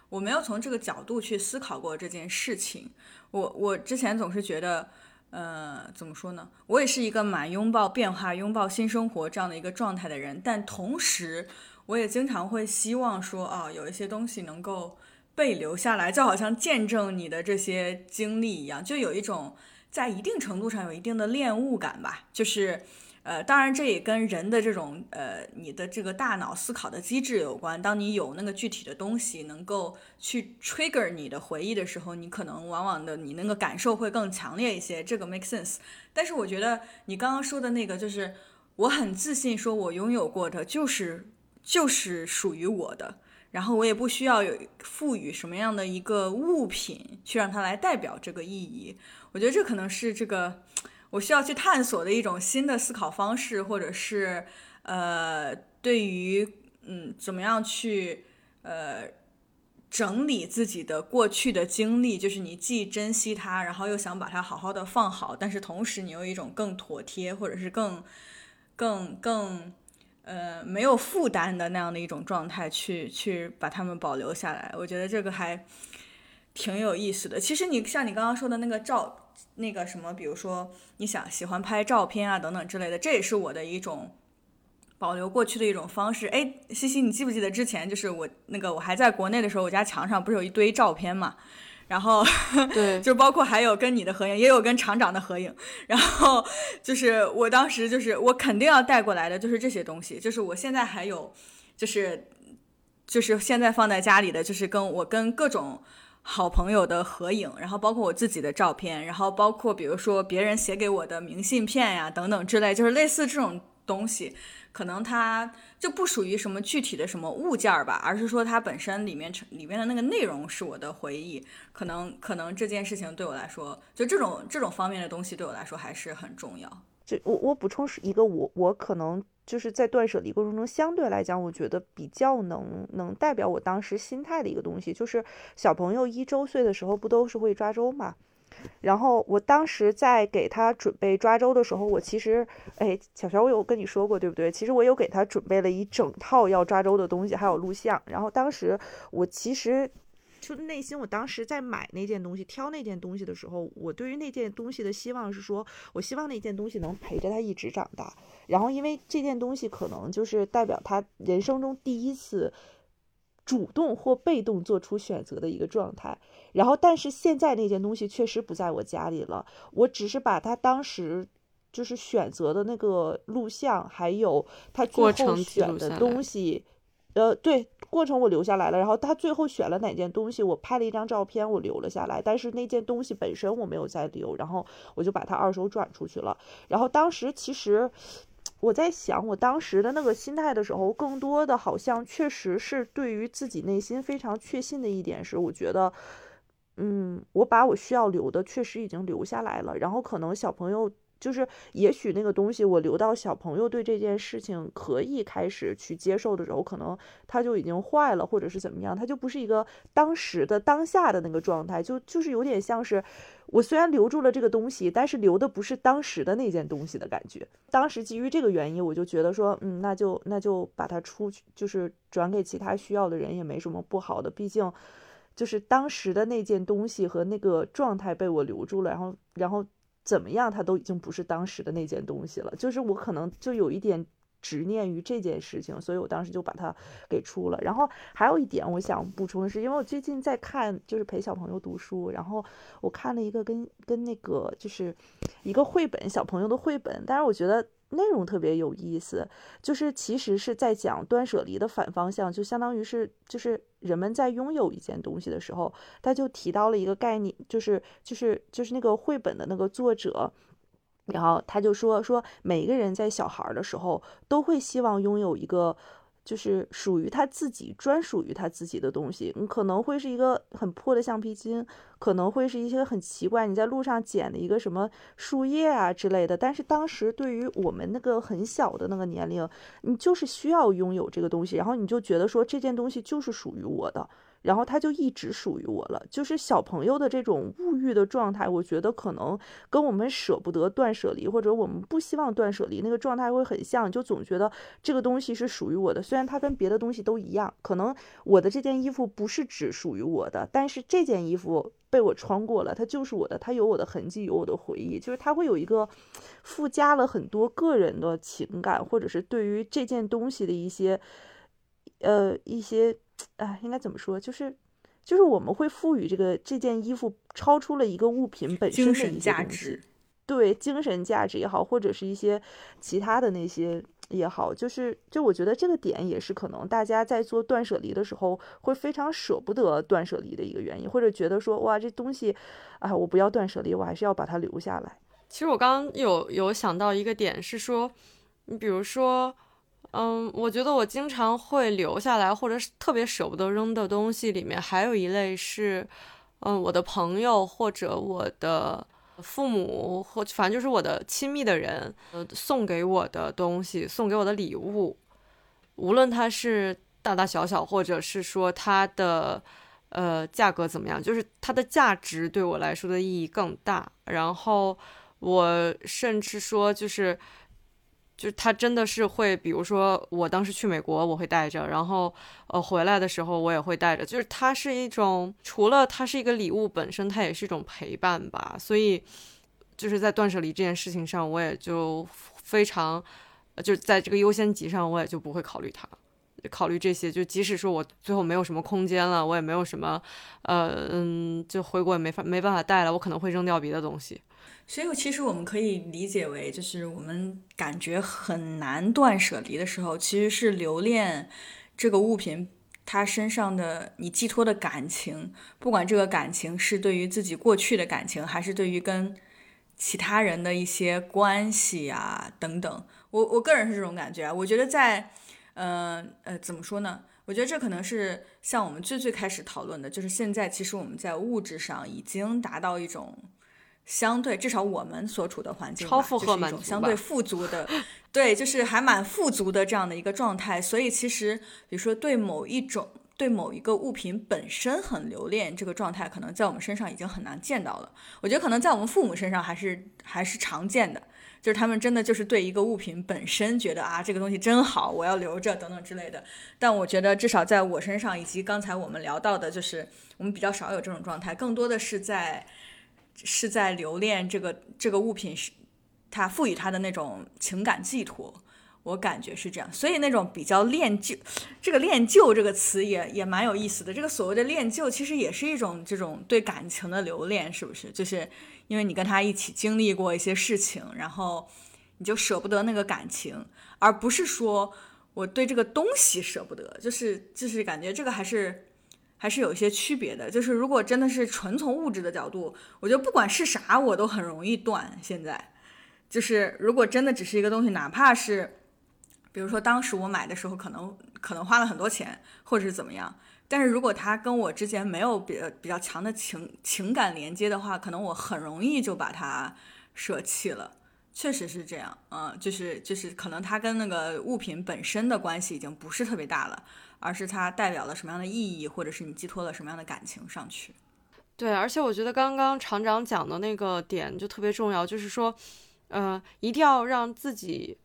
我没有从这个角度去思考过这件事情。我我之前总是觉得。呃，怎么说呢？我也是一个蛮拥抱变化、拥抱新生活这样的一个状态的人，但同时，我也经常会希望说，啊，有一些东西能够被留下来，就好像见证你的这些经历一样，就有一种在一定程度上有一定的恋物感吧，就是。呃，当然，这也跟人的这种呃，你的这个大脑思考的机制有关。当你有那个具体的东西能够去 trigger 你的回忆的时候，你可能往往的你那个感受会更强烈一些。这个 make sense。但是我觉得你刚刚说的那个，就是我很自信说我拥有过的就是就是属于我的，然后我也不需要有赋予什么样的一个物品去让它来代表这个意义。我觉得这可能是这个。我需要去探索的一种新的思考方式，或者是，呃，对于，嗯，怎么样去，呃，整理自己的过去的经历，就是你既珍惜它，然后又想把它好好的放好，但是同时你有一种更妥帖，或者是更，更更，呃没有负担的那样的一种状态去去把它们保留下来。我觉得这个还挺有意思的。其实你像你刚刚说的那个照那个什么，比如说你想喜欢拍照片啊等等之类的，这也是我的一种。保留过去的一种方式，哎，西西，你记不记得之前就是我那个我还在国内的时候，我家墙上不是有一堆照片嘛？然后对，[laughs] 就包括还有跟你的合影，也有跟厂长的合影。然后就是我当时就是我肯定要带过来的，就是这些东西，就是我现在还有，就是就是现在放在家里的，就是跟我跟各种好朋友的合影，然后包括我自己的照片，然后包括比如说别人写给我的明信片呀等等之类，就是类似这种东西。可能它就不属于什么具体的什么物件儿吧，而是说它本身里面里面的那个内容是我的回忆。可能可能这件事情对我来说，就这种这种方面的东西对我来说还是很重要。就我我补充是一个我我可能就是在断舍离过程中相对来讲，我觉得比较能能代表我当时心态的一个东西，就是小朋友一周岁的时候不都是会抓周嘛。然后我当时在给他准备抓周的时候，我其实，哎，小乔，我有跟你说过对不对？其实我有给他准备了一整套要抓周的东西，还有录像。然后当时我其实就内心，我当时在买那件东西、挑那件东西的时候，我对于那件东西的希望是说，我希望那件东西能陪着他一直长大。然后因为这件东西可能就是代表他人生中第一次。主动或被动做出选择的一个状态，然后，但是现在那件东西确实不在我家里了。我只是把他当时就是选择的那个录像，还有他最后选的东西，呃，对，过程我留下来了。然后他最后选了哪件东西，我拍了一张照片，我留了下来。但是那件东西本身我没有再留，然后我就把它二手转出去了。然后当时其实。我在想，我当时的那个心态的时候，更多的好像确实是对于自己内心非常确信的一点是，我觉得，嗯，我把我需要留的确实已经留下来了，然后可能小朋友。就是，也许那个东西我留到小朋友对这件事情可以开始去接受的时候，可能他就已经坏了，或者是怎么样，他就不是一个当时的当下的那个状态，就就是有点像是我虽然留住了这个东西，但是留的不是当时的那件东西的感觉。当时基于这个原因，我就觉得说，嗯，那就那就把它出去，就是转给其他需要的人也没什么不好的，毕竟就是当时的那件东西和那个状态被我留住了，然后然后。怎么样，它都已经不是当时的那件东西了。就是我可能就有一点执念于这件事情，所以我当时就把它给出了。然后还有一点我想补充的是，因为我最近在看，就是陪小朋友读书，然后我看了一个跟跟那个就是一个绘本，小朋友的绘本，但是我觉得。内容特别有意思，就是其实是在讲断舍离的反方向，就相当于是就是人们在拥有一件东西的时候，他就提到了一个概念，就是就是就是那个绘本的那个作者，然后他就说说每个人在小孩的时候都会希望拥有一个。就是属于他自己、专属于他自己的东西，你可能会是一个很破的橡皮筋，可能会是一些很奇怪你在路上捡的一个什么树叶啊之类的。但是当时对于我们那个很小的那个年龄，你就是需要拥有这个东西，然后你就觉得说这件东西就是属于我的。然后它就一直属于我了，就是小朋友的这种物欲的状态，我觉得可能跟我们舍不得断舍离，或者我们不希望断舍离那个状态会很像，就总觉得这个东西是属于我的，虽然它跟别的东西都一样，可能我的这件衣服不是只属于我的，但是这件衣服被我穿过了，它就是我的，它有我的痕迹，有我的回忆，就是它会有一个附加了很多个人的情感，或者是对于这件东西的一些，呃，一些。哎，应该怎么说？就是，就是我们会赋予这个这件衣服超出了一个物品本身的价值，对精神价值也好，或者是一些其他的那些也好，就是就我觉得这个点也是可能大家在做断舍离的时候会非常舍不得断舍离的一个原因，或者觉得说哇这东西，啊我不要断舍离，我还是要把它留下来。其实我刚刚有有想到一个点是说，你比如说。嗯，我觉得我经常会留下来，或者是特别舍不得扔的东西里面，还有一类是，嗯，我的朋友或者我的父母，或反正就是我的亲密的人，呃，送给我的东西，送给我的礼物，无论它是大大小小，或者是说它的，呃，价格怎么样，就是它的价值对我来说的意义更大。然后我甚至说，就是。就是它真的是会，比如说我当时去美国，我会带着，然后呃回来的时候我也会带着，就是它是一种除了它是一个礼物本身，它也是一种陪伴吧。所以就是在断舍离这件事情上，我也就非常，就在这个优先级上，我也就不会考虑它。考虑这些，就即使说我最后没有什么空间了，我也没有什么，呃嗯，就回国也没法没办法带了，我可能会扔掉别的东西。所以其实我们可以理解为，就是我们感觉很难断舍离的时候，其实是留恋这个物品它身上的你寄托的感情，不管这个感情是对于自己过去的感情，还是对于跟其他人的一些关系啊等等。我我个人是这种感觉啊，我觉得在。嗯呃，怎么说呢？我觉得这可能是像我们最最开始讨论的，就是现在其实我们在物质上已经达到一种相对，至少我们所处的环境，超负荷满足，相对富足的，[laughs] 对，就是还蛮富足的这样的一个状态。所以其实，比如说对某一种、对某一个物品本身很留恋，这个状态可能在我们身上已经很难见到了。我觉得可能在我们父母身上还是还是常见的。就是他们真的就是对一个物品本身觉得啊，这个东西真好，我要留着等等之类的。但我觉得至少在我身上，以及刚才我们聊到的，就是我们比较少有这种状态，更多的是在是在留恋这个这个物品是它赋予它的那种情感寄托。我感觉是这样，所以那种比较恋旧，这个恋旧这个词也也蛮有意思的。这个所谓的恋旧，其实也是一种这种对感情的留恋，是不是？就是因为你跟他一起经历过一些事情，然后你就舍不得那个感情，而不是说我对这个东西舍不得，就是就是感觉这个还是还是有一些区别的。就是如果真的是纯从物质的角度，我觉得不管是啥，我都很容易断。现在就是如果真的只是一个东西，哪怕是。比如说，当时我买的时候，可能可能花了很多钱，或者是怎么样。但是如果它跟我之前没有比比较强的情情感连接的话，可能我很容易就把它舍弃了。确实是这样，嗯，就是就是可能它跟那个物品本身的关系已经不是特别大了，而是它代表了什么样的意义，或者是你寄托了什么样的感情上去。对，而且我觉得刚刚厂长讲的那个点就特别重要，就是说，呃，一定要让自己。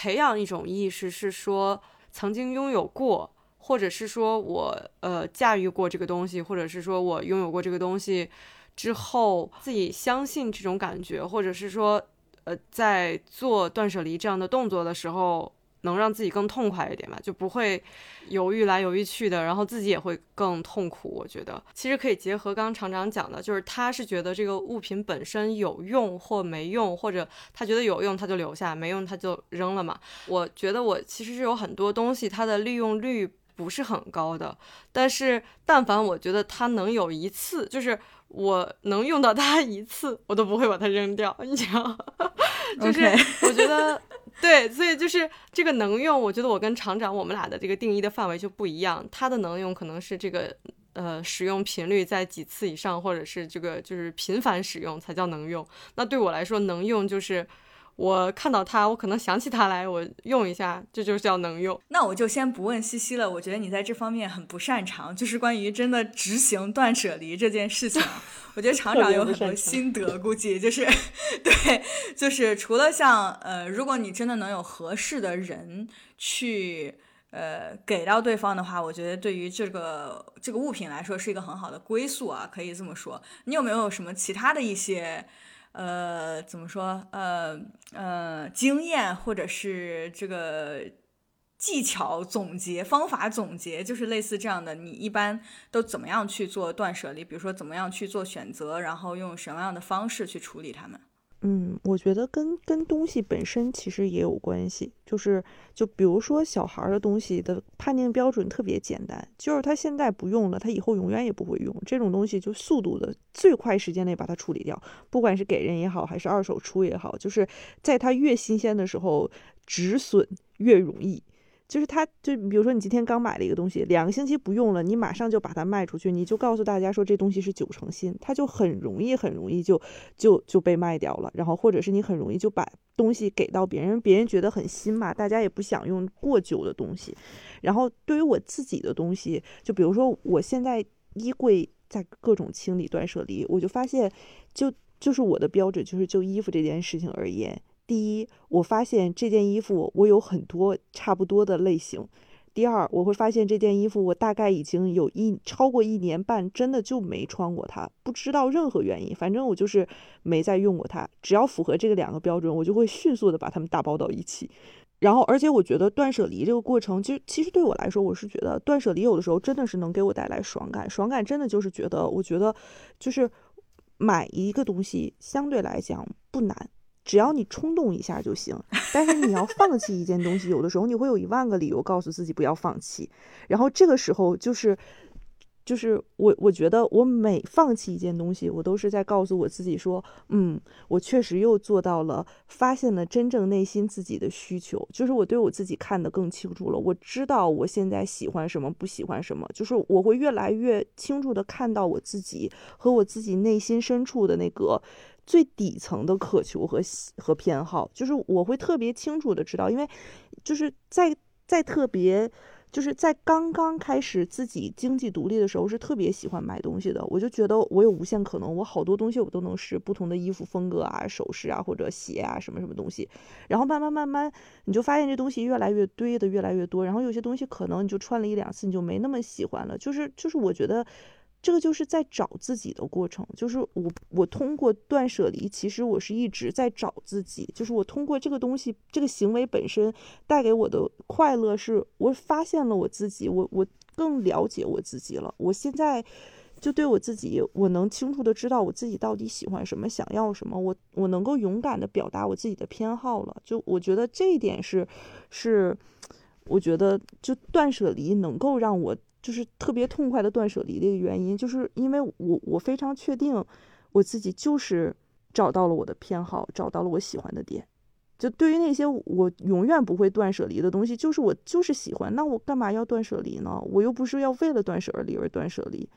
培养一种意识，是说曾经拥有过，或者是说我呃驾驭过这个东西，或者是说我拥有过这个东西之后，自己相信这种感觉，或者是说呃在做断舍离这样的动作的时候。能让自己更痛快一点吧，就不会犹豫来犹豫去的，然后自己也会更痛苦。我觉得其实可以结合刚刚厂长讲的，就是他是觉得这个物品本身有用或没用，或者他觉得有用他就留下，没用他就扔了嘛。我觉得我其实是有很多东西它的利用率不是很高的，但是但凡我觉得它能有一次，就是我能用到它一次，我都不会把它扔掉。你知道，[laughs] 就是我觉得。对，所以就是这个能用，我觉得我跟厂长我们俩的这个定义的范围就不一样。他的能用可能是这个呃使用频率在几次以上，或者是这个就是频繁使用才叫能用。那对我来说，能用就是。我看到它，我可能想起它来，我用一下，这就叫能用。那我就先不问西西了，我觉得你在这方面很不擅长，就是关于真的执行断舍离这件事情，[laughs] 我觉得厂长有很多心得，估计就是对，就是除了像呃，如果你真的能有合适的人去呃给到对方的话，我觉得对于这个这个物品来说是一个很好的归宿啊，可以这么说。你有没有什么其他的一些？呃，怎么说？呃呃，经验或者是这个技巧总结、方法总结，就是类似这样的。你一般都怎么样去做断舍离？比如说，怎么样去做选择，然后用什么样的方式去处理它们？嗯，我觉得跟跟东西本身其实也有关系，就是就比如说小孩的东西的判定标准特别简单，就是他现在不用了，他以后永远也不会用这种东西，就速度的最快时间内把它处理掉，不管是给人也好，还是二手出也好，就是在他越新鲜的时候止损越容易。就是他，就比如说你今天刚买了一个东西，两个星期不用了，你马上就把它卖出去，你就告诉大家说这东西是九成新，它就很容易很容易就就就被卖掉了。然后或者是你很容易就把东西给到别人，别人觉得很新嘛，大家也不想用过久的东西。然后对于我自己的东西，就比如说我现在衣柜在各种清理断舍离，我就发现，就就是我的标准就是就衣服这件事情而言。第一，我发现这件衣服我有很多差不多的类型；第二，我会发现这件衣服我大概已经有一超过一年半，真的就没穿过它，不知道任何原因，反正我就是没再用过它。只要符合这个两个标准，我就会迅速的把它们打包到一起。然后，而且我觉得断舍离这个过程，就其实对我来说，我是觉得断舍离有的时候真的是能给我带来爽感。爽感真的就是觉得，我觉得就是买一个东西相对来讲不难。只要你冲动一下就行，但是你要放弃一件东西，有的时候你会有一万个理由告诉自己不要放弃，然后这个时候就是。就是我，我觉得我每放弃一件东西，我都是在告诉我自己说，嗯，我确实又做到了，发现了真正内心自己的需求。就是我对我自己看得更清楚了，我知道我现在喜欢什么，不喜欢什么。就是我会越来越清楚的看到我自己和我自己内心深处的那个最底层的渴求和和偏好。就是我会特别清楚的知道，因为就是在在特别。就是在刚刚开始自己经济独立的时候，是特别喜欢买东西的。我就觉得我有无限可能，我好多东西我都能试，不同的衣服风格啊、首饰啊或者鞋啊什么什么东西。然后慢慢慢慢，你就发现这东西越来越堆的越来越多。然后有些东西可能你就穿了一两次，你就没那么喜欢了。就是就是，我觉得。这个就是在找自己的过程，就是我我通过断舍离，其实我是一直在找自己，就是我通过这个东西，这个行为本身带给我的快乐，是我发现了我自己，我我更了解我自己了。我现在就对我自己，我能清楚的知道我自己到底喜欢什么，想要什么，我我能够勇敢的表达我自己的偏好了。就我觉得这一点是是，我觉得就断舍离能够让我。就是特别痛快的断舍离的一个原因，就是因为我我非常确定我自己就是找到了我的偏好，找到了我喜欢的点。就对于那些我永远不会断舍离的东西，就是我就是喜欢，那我干嘛要断舍离呢？我又不是要为了断舍离而断舍离。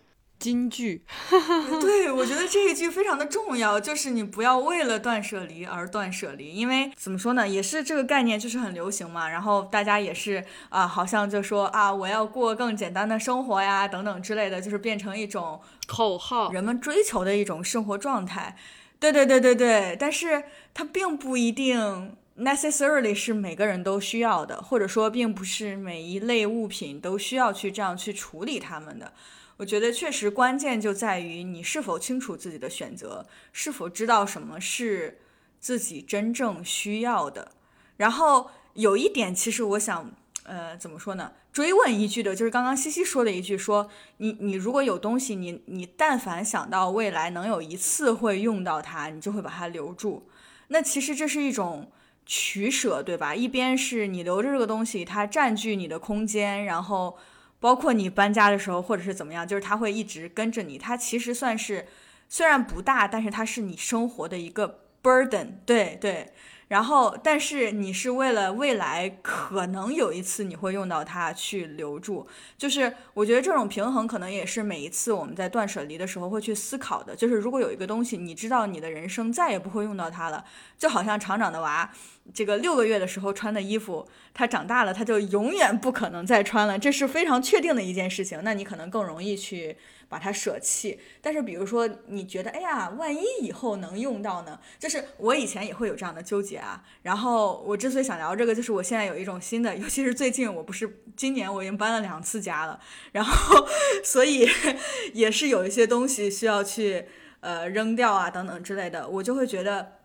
金句，[laughs] 对我觉得这一句非常的重要，就是你不要为了断舍离而断舍离，因为怎么说呢，也是这个概念就是很流行嘛，然后大家也是啊，好像就说啊，我要过更简单的生活呀，等等之类的，就是变成一种口号，人们追求的一种生活状态。对对对对对，但是它并不一定 necessarily 是每个人都需要的，或者说并不是每一类物品都需要去这样去处理它们的。我觉得确实关键就在于你是否清楚自己的选择，是否知道什么是自己真正需要的。然后有一点，其实我想，呃，怎么说呢？追问一句的，就是刚刚西西说的一句，说你你如果有东西，你你但凡想到未来能有一次会用到它，你就会把它留住。那其实这是一种取舍，对吧？一边是你留着这个东西，它占据你的空间，然后。包括你搬家的时候，或者是怎么样，就是它会一直跟着你。它其实算是，虽然不大，但是它是你生活的一个 burden。对对。然后，但是你是为了未来可能有一次你会用到它去留住，就是我觉得这种平衡可能也是每一次我们在断舍离的时候会去思考的。就是如果有一个东西，你知道你的人生再也不会用到它了，就好像厂长的娃，这个六个月的时候穿的衣服，他长大了他就永远不可能再穿了，这是非常确定的一件事情。那你可能更容易去。把它舍弃，但是比如说你觉得，哎呀，万一以后能用到呢？就是我以前也会有这样的纠结啊。然后我之所以想聊这个，就是我现在有一种新的，尤其是最近，我不是今年我已经搬了两次家了，然后所以 [laughs] 也是有一些东西需要去呃扔掉啊等等之类的，我就会觉得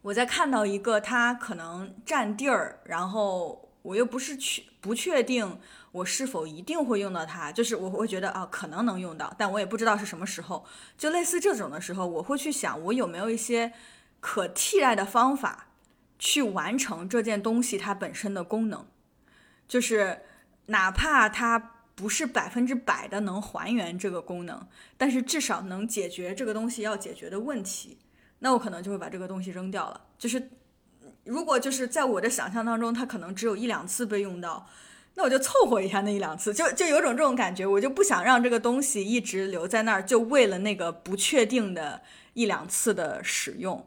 我在看到一个它可能占地儿，然后我又不是去不确定。我是否一定会用到它？就是我会觉得啊，可能能用到，但我也不知道是什么时候。就类似这种的时候，我会去想，我有没有一些可替代的方法去完成这件东西它本身的功能。就是哪怕它不是百分之百的能还原这个功能，但是至少能解决这个东西要解决的问题。那我可能就会把这个东西扔掉了。就是如果就是在我的想象当中，它可能只有一两次被用到。那我就凑合一下那一两次，就就有种这种感觉，我就不想让这个东西一直留在那儿，就为了那个不确定的一两次的使用，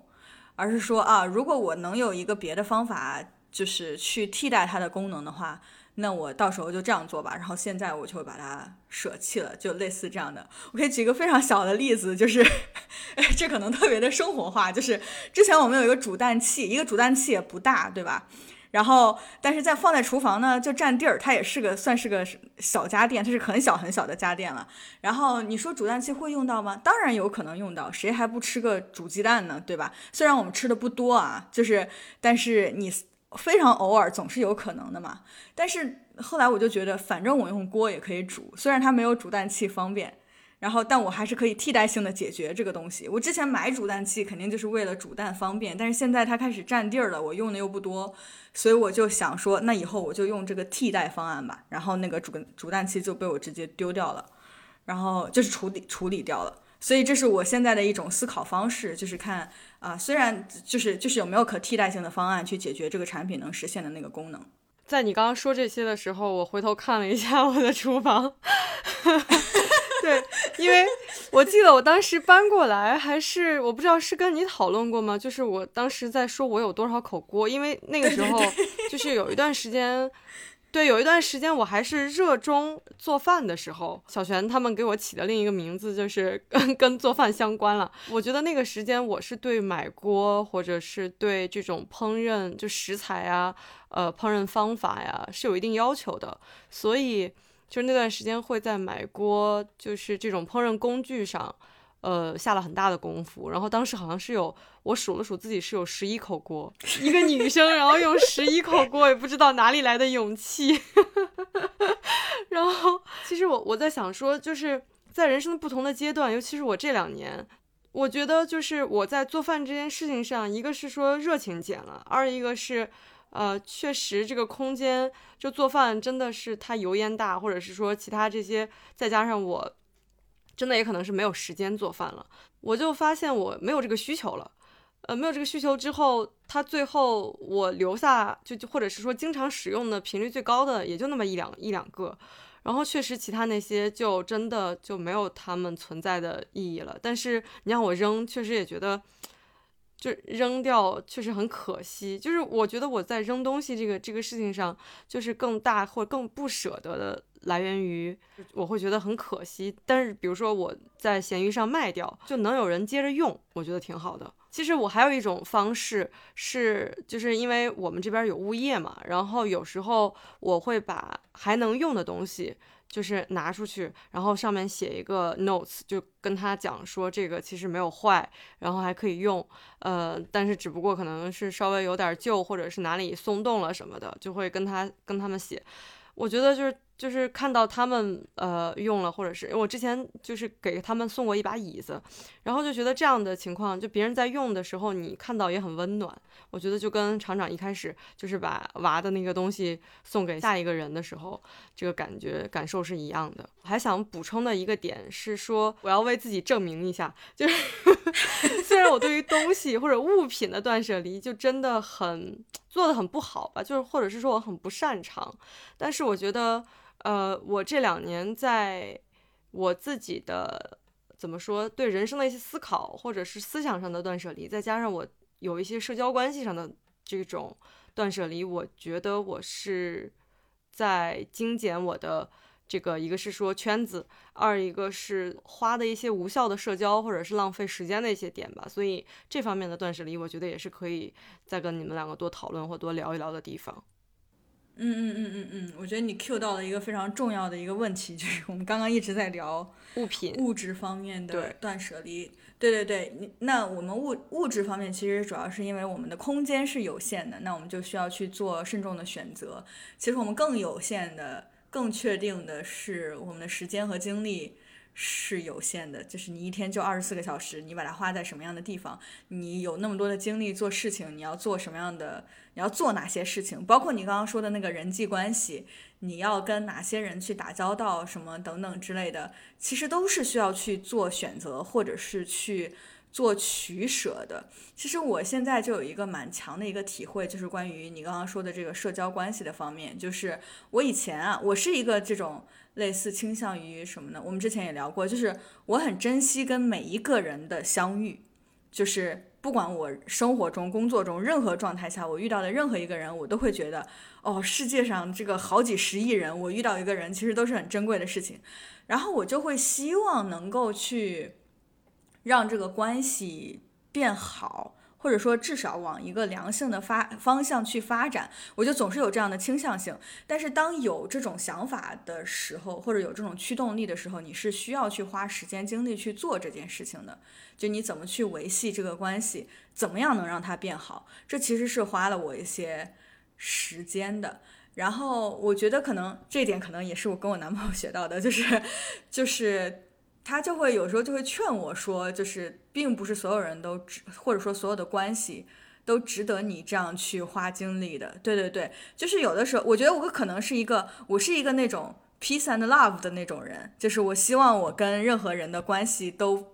而是说啊，如果我能有一个别的方法，就是去替代它的功能的话，那我到时候就这样做吧。然后现在我就会把它舍弃了，就类似这样的。我可以举一个非常小的例子，就是 [laughs] 这可能特别的生活化，就是之前我们有一个煮蛋器，一个煮蛋器也不大，对吧？然后，但是在放在厨房呢，就占地儿，它也是个算是个小家电，它是很小很小的家电了。然后你说煮蛋器会用到吗？当然有可能用到，谁还不吃个煮鸡蛋呢？对吧？虽然我们吃的不多啊，就是，但是你非常偶尔总是有可能的嘛。但是后来我就觉得，反正我用锅也可以煮，虽然它没有煮蛋器方便。然后，但我还是可以替代性的解决这个东西。我之前买煮蛋器肯定就是为了煮蛋方便，但是现在它开始占地儿了，我用的又不多，所以我就想说，那以后我就用这个替代方案吧。然后那个煮煮蛋器就被我直接丢掉了，然后就是处理处理掉了。所以这是我现在的一种思考方式，就是看啊，虽然就是就是有没有可替代性的方案去解决这个产品能实现的那个功能。在你刚刚说这些的时候，我回头看了一下我的厨房。[laughs] 对，因为我记得我当时搬过来，还是我不知道是跟你讨论过吗？就是我当时在说我有多少口锅，因为那个时候就是有一段时间，对，有一段时间我还是热衷做饭的时候，小璇他们给我起的另一个名字就是跟跟做饭相关了。我觉得那个时间我是对买锅或者是对这种烹饪就食材啊，呃，烹饪方法呀是有一定要求的，所以。就是那段时间会在买锅，就是这种烹饪工具上，呃，下了很大的功夫。然后当时好像是有，我数了数自己是有十一口锅，一个女生，然后用十一口锅，也不知道哪里来的勇气。[laughs] 然后其实我我在想说，就是在人生的不同的阶段，尤其是我这两年，我觉得就是我在做饭这件事情上，一个是说热情减了，二一个是。呃，确实，这个空间就做饭真的是它油烟大，或者是说其他这些，再加上我真的也可能是没有时间做饭了，我就发现我没有这个需求了。呃，没有这个需求之后，它最后我留下就就或者是说经常使用的频率最高的也就那么一两一两个，然后确实其他那些就真的就没有它们存在的意义了。但是你让我扔，确实也觉得。就扔掉确实很可惜，就是我觉得我在扔东西这个这个事情上，就是更大或更不舍得的来源于，我会觉得很可惜。但是比如说我在闲鱼上卖掉，就能有人接着用，我觉得挺好的。其实我还有一种方式是，就是因为我们这边有物业嘛，然后有时候我会把还能用的东西。就是拿出去，然后上面写一个 notes，就跟他讲说这个其实没有坏，然后还可以用，呃，但是只不过可能是稍微有点旧，或者是哪里松动了什么的，就会跟他跟他们写。我觉得就是。就是看到他们呃用了，或者是我之前就是给他们送过一把椅子，然后就觉得这样的情况，就别人在用的时候，你看到也很温暖。我觉得就跟厂长一开始就是把娃的那个东西送给下一个人的时候，这个感觉感受是一样的。还想补充的一个点是说，我要为自己证明一下，就是 [laughs] 虽然我对于东西或者物品的断舍离就真的很做的很不好吧，就是或者是说我很不擅长，但是我觉得。呃，我这两年在我自己的怎么说对人生的一些思考，或者是思想上的断舍离，再加上我有一些社交关系上的这种断舍离，我觉得我是在精简我的这个，一个是说圈子，二一个是花的一些无效的社交或者是浪费时间的一些点吧。所以这方面的断舍离，我觉得也是可以再跟你们两个多讨论或多聊一聊的地方。嗯嗯嗯嗯嗯，我觉得你 Q 到了一个非常重要的一个问题，[laughs] 就是我们刚刚一直在聊物品、物质方面的断舍离。对对对，那我们物物质方面其实主要是因为我们的空间是有限的，那我们就需要去做慎重的选择。其实我们更有限的、更确定的是我们的时间和精力。是有限的，就是你一天就二十四个小时，你把它花在什么样的地方？你有那么多的精力做事情，你要做什么样的？你要做哪些事情？包括你刚刚说的那个人际关系，你要跟哪些人去打交道，什么等等之类的，其实都是需要去做选择，或者是去做取舍的。其实我现在就有一个蛮强的一个体会，就是关于你刚刚说的这个社交关系的方面，就是我以前啊，我是一个这种。类似倾向于什么呢？我们之前也聊过，就是我很珍惜跟每一个人的相遇，就是不管我生活中、工作中任何状态下，我遇到的任何一个人，我都会觉得，哦，世界上这个好几十亿人，我遇到一个人，其实都是很珍贵的事情。然后我就会希望能够去让这个关系变好。或者说，至少往一个良性的发方向去发展，我就总是有这样的倾向性。但是，当有这种想法的时候，或者有这种驱动力的时候，你是需要去花时间精力去做这件事情的。就你怎么去维系这个关系，怎么样能让它变好，这其实是花了我一些时间的。然后，我觉得可能这点可能也是我跟我男朋友学到的，就是，就是。他就会有时候就会劝我说，就是并不是所有人都值，或者说所有的关系都值得你这样去花精力的。对对对，就是有的时候，我觉得我可能是一个，我是一个那种 peace and love 的那种人，就是我希望我跟任何人的关系都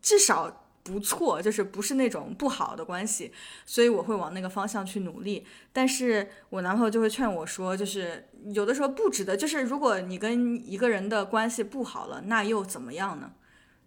至少。不错，就是不是那种不好的关系，所以我会往那个方向去努力。但是我男朋友就会劝我说，就是有的时候不值得。就是如果你跟一个人的关系不好了，那又怎么样呢？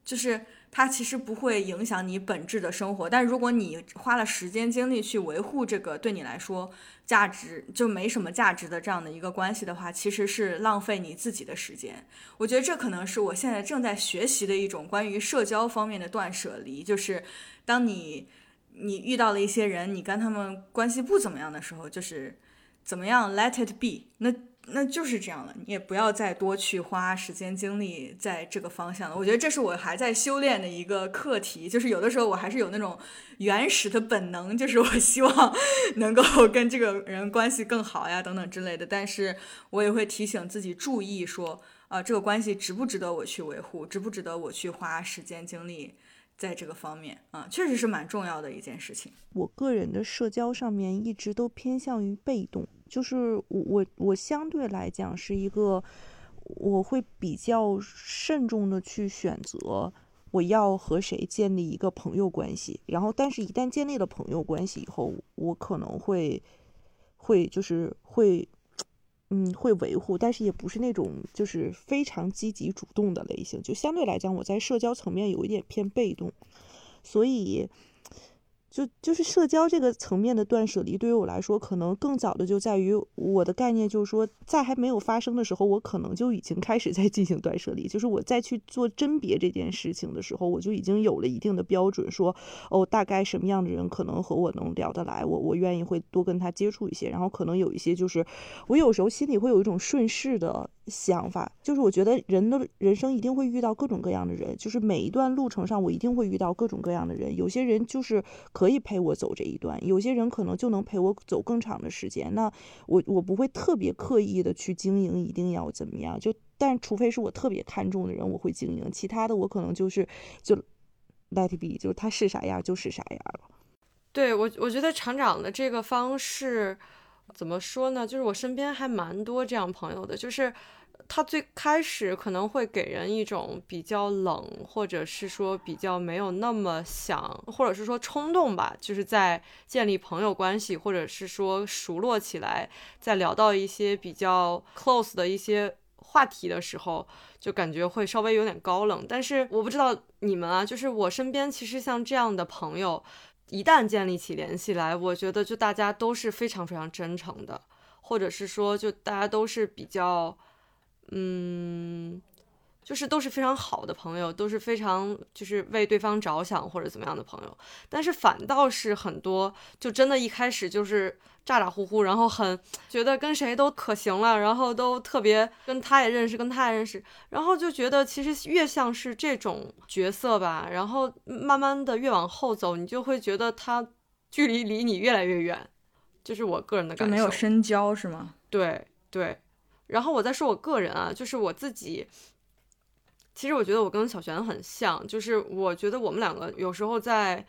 就是。它其实不会影响你本质的生活，但如果你花了时间精力去维护这个对你来说价值就没什么价值的这样的一个关系的话，其实是浪费你自己的时间。我觉得这可能是我现在正在学习的一种关于社交方面的断舍离，就是当你你遇到了一些人，你跟他们关系不怎么样的时候，就是怎么样 let it be 那。那就是这样了，你也不要再多去花时间精力在这个方向了。我觉得这是我还在修炼的一个课题，就是有的时候我还是有那种原始的本能，就是我希望 [laughs] 能够跟这个人关系更好呀，等等之类的。但是我也会提醒自己注意说，啊，这个关系值不值得我去维护，值不值得我去花时间精力在这个方面啊，确实是蛮重要的一件事情。我个人的社交上面一直都偏向于被动。就是我我我相对来讲是一个，我会比较慎重的去选择我要和谁建立一个朋友关系，然后但是一旦建立了朋友关系以后，我可能会会就是会嗯会维护，但是也不是那种就是非常积极主动的类型，就相对来讲我在社交层面有一点偏被动，所以。就就是社交这个层面的断舍离，对于我来说，可能更早的就在于我的概念，就是说，在还没有发生的时候，我可能就已经开始在进行断舍离。就是我在去做甄别这件事情的时候，我就已经有了一定的标准，说，哦，大概什么样的人可能和我能聊得来，我我愿意会多跟他接触一些。然后可能有一些，就是我有时候心里会有一种顺势的想法，就是我觉得人的人生一定会遇到各种各样的人，就是每一段路程上，我一定会遇到各种各样的人。有些人就是可可以陪我走这一段，有些人可能就能陪我走更长的时间。那我我不会特别刻意的去经营，一定要怎么样？就但除非是我特别看重的人，我会经营。其他的我可能就是就 let it be，就是他是啥样就是啥样了。对我，我觉得厂长的这个方式怎么说呢？就是我身边还蛮多这样朋友的，就是。他最开始可能会给人一种比较冷，或者是说比较没有那么想，或者是说冲动吧，就是在建立朋友关系，或者是说熟络起来，在聊到一些比较 close 的一些话题的时候，就感觉会稍微有点高冷。但是我不知道你们啊，就是我身边其实像这样的朋友，一旦建立起联系来，我觉得就大家都是非常非常真诚的，或者是说就大家都是比较。嗯，就是都是非常好的朋友，都是非常就是为对方着想或者怎么样的朋友，但是反倒是很多就真的一开始就是咋咋呼呼，然后很觉得跟谁都可行了，然后都特别跟他也认识，跟他也认识，然后就觉得其实越像是这种角色吧，然后慢慢的越往后走，你就会觉得他距离离你越来越远，就是我个人的感受，没有深交是吗？对对。然后我再说我个人啊，就是我自己，其实我觉得我跟小璇很像，就是我觉得我们两个有时候在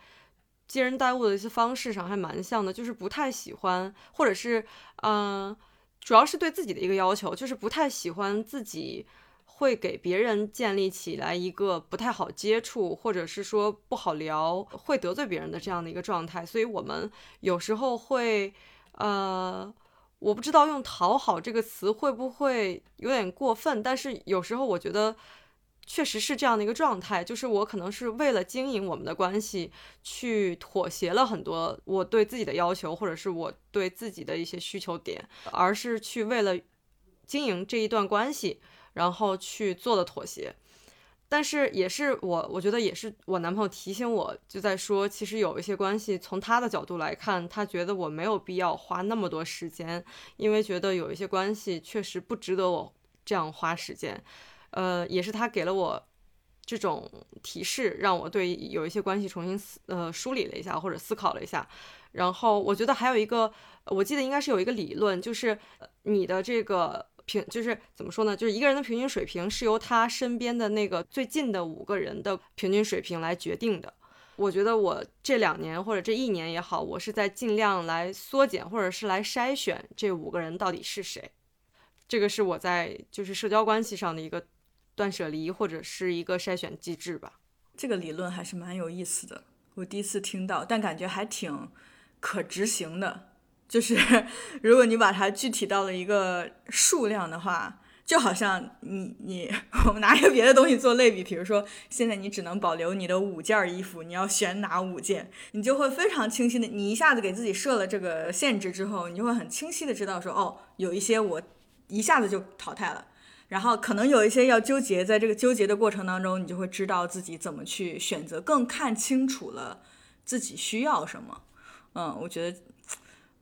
接人待物的一些方式上还蛮像的，就是不太喜欢，或者是嗯，主要是对自己的一个要求，就是不太喜欢自己会给别人建立起来一个不太好接触，或者是说不好聊，会得罪别人的这样的一个状态，所以我们有时候会呃。我不知道用“讨好”这个词会不会有点过分，但是有时候我觉得，确实是这样的一个状态，就是我可能是为了经营我们的关系，去妥协了很多我对自己的要求，或者是我对自己的一些需求点，而是去为了经营这一段关系，然后去做了妥协。但是也是我，我觉得也是我男朋友提醒我，就在说，其实有一些关系，从他的角度来看，他觉得我没有必要花那么多时间，因为觉得有一些关系确实不值得我这样花时间。呃，也是他给了我这种提示，让我对有一些关系重新思呃梳理了一下，或者思考了一下。然后我觉得还有一个，我记得应该是有一个理论，就是你的这个平，就是怎么说呢？就是一个人的平均水平是由他身边的那个最近的五个人的平均水平来决定的。我觉得我这两年或者这一年也好，我是在尽量来缩减，或者是来筛选这五个人到底是谁。这个是我在就是社交关系上的一个。断舍离或者是一个筛选机制吧，这个理论还是蛮有意思的，我第一次听到，但感觉还挺可执行的。就是 [laughs] 如果你把它具体到了一个数量的话，就好像你你我们拿一个别的东西做类比，比如说现在你只能保留你的五件衣服，你要选哪五件，你就会非常清晰的，你一下子给自己设了这个限制之后，你就会很清晰的知道说，哦，有一些我一下子就淘汰了。然后可能有一些要纠结，在这个纠结的过程当中，你就会知道自己怎么去选择，更看清楚了自己需要什么。嗯，我觉得，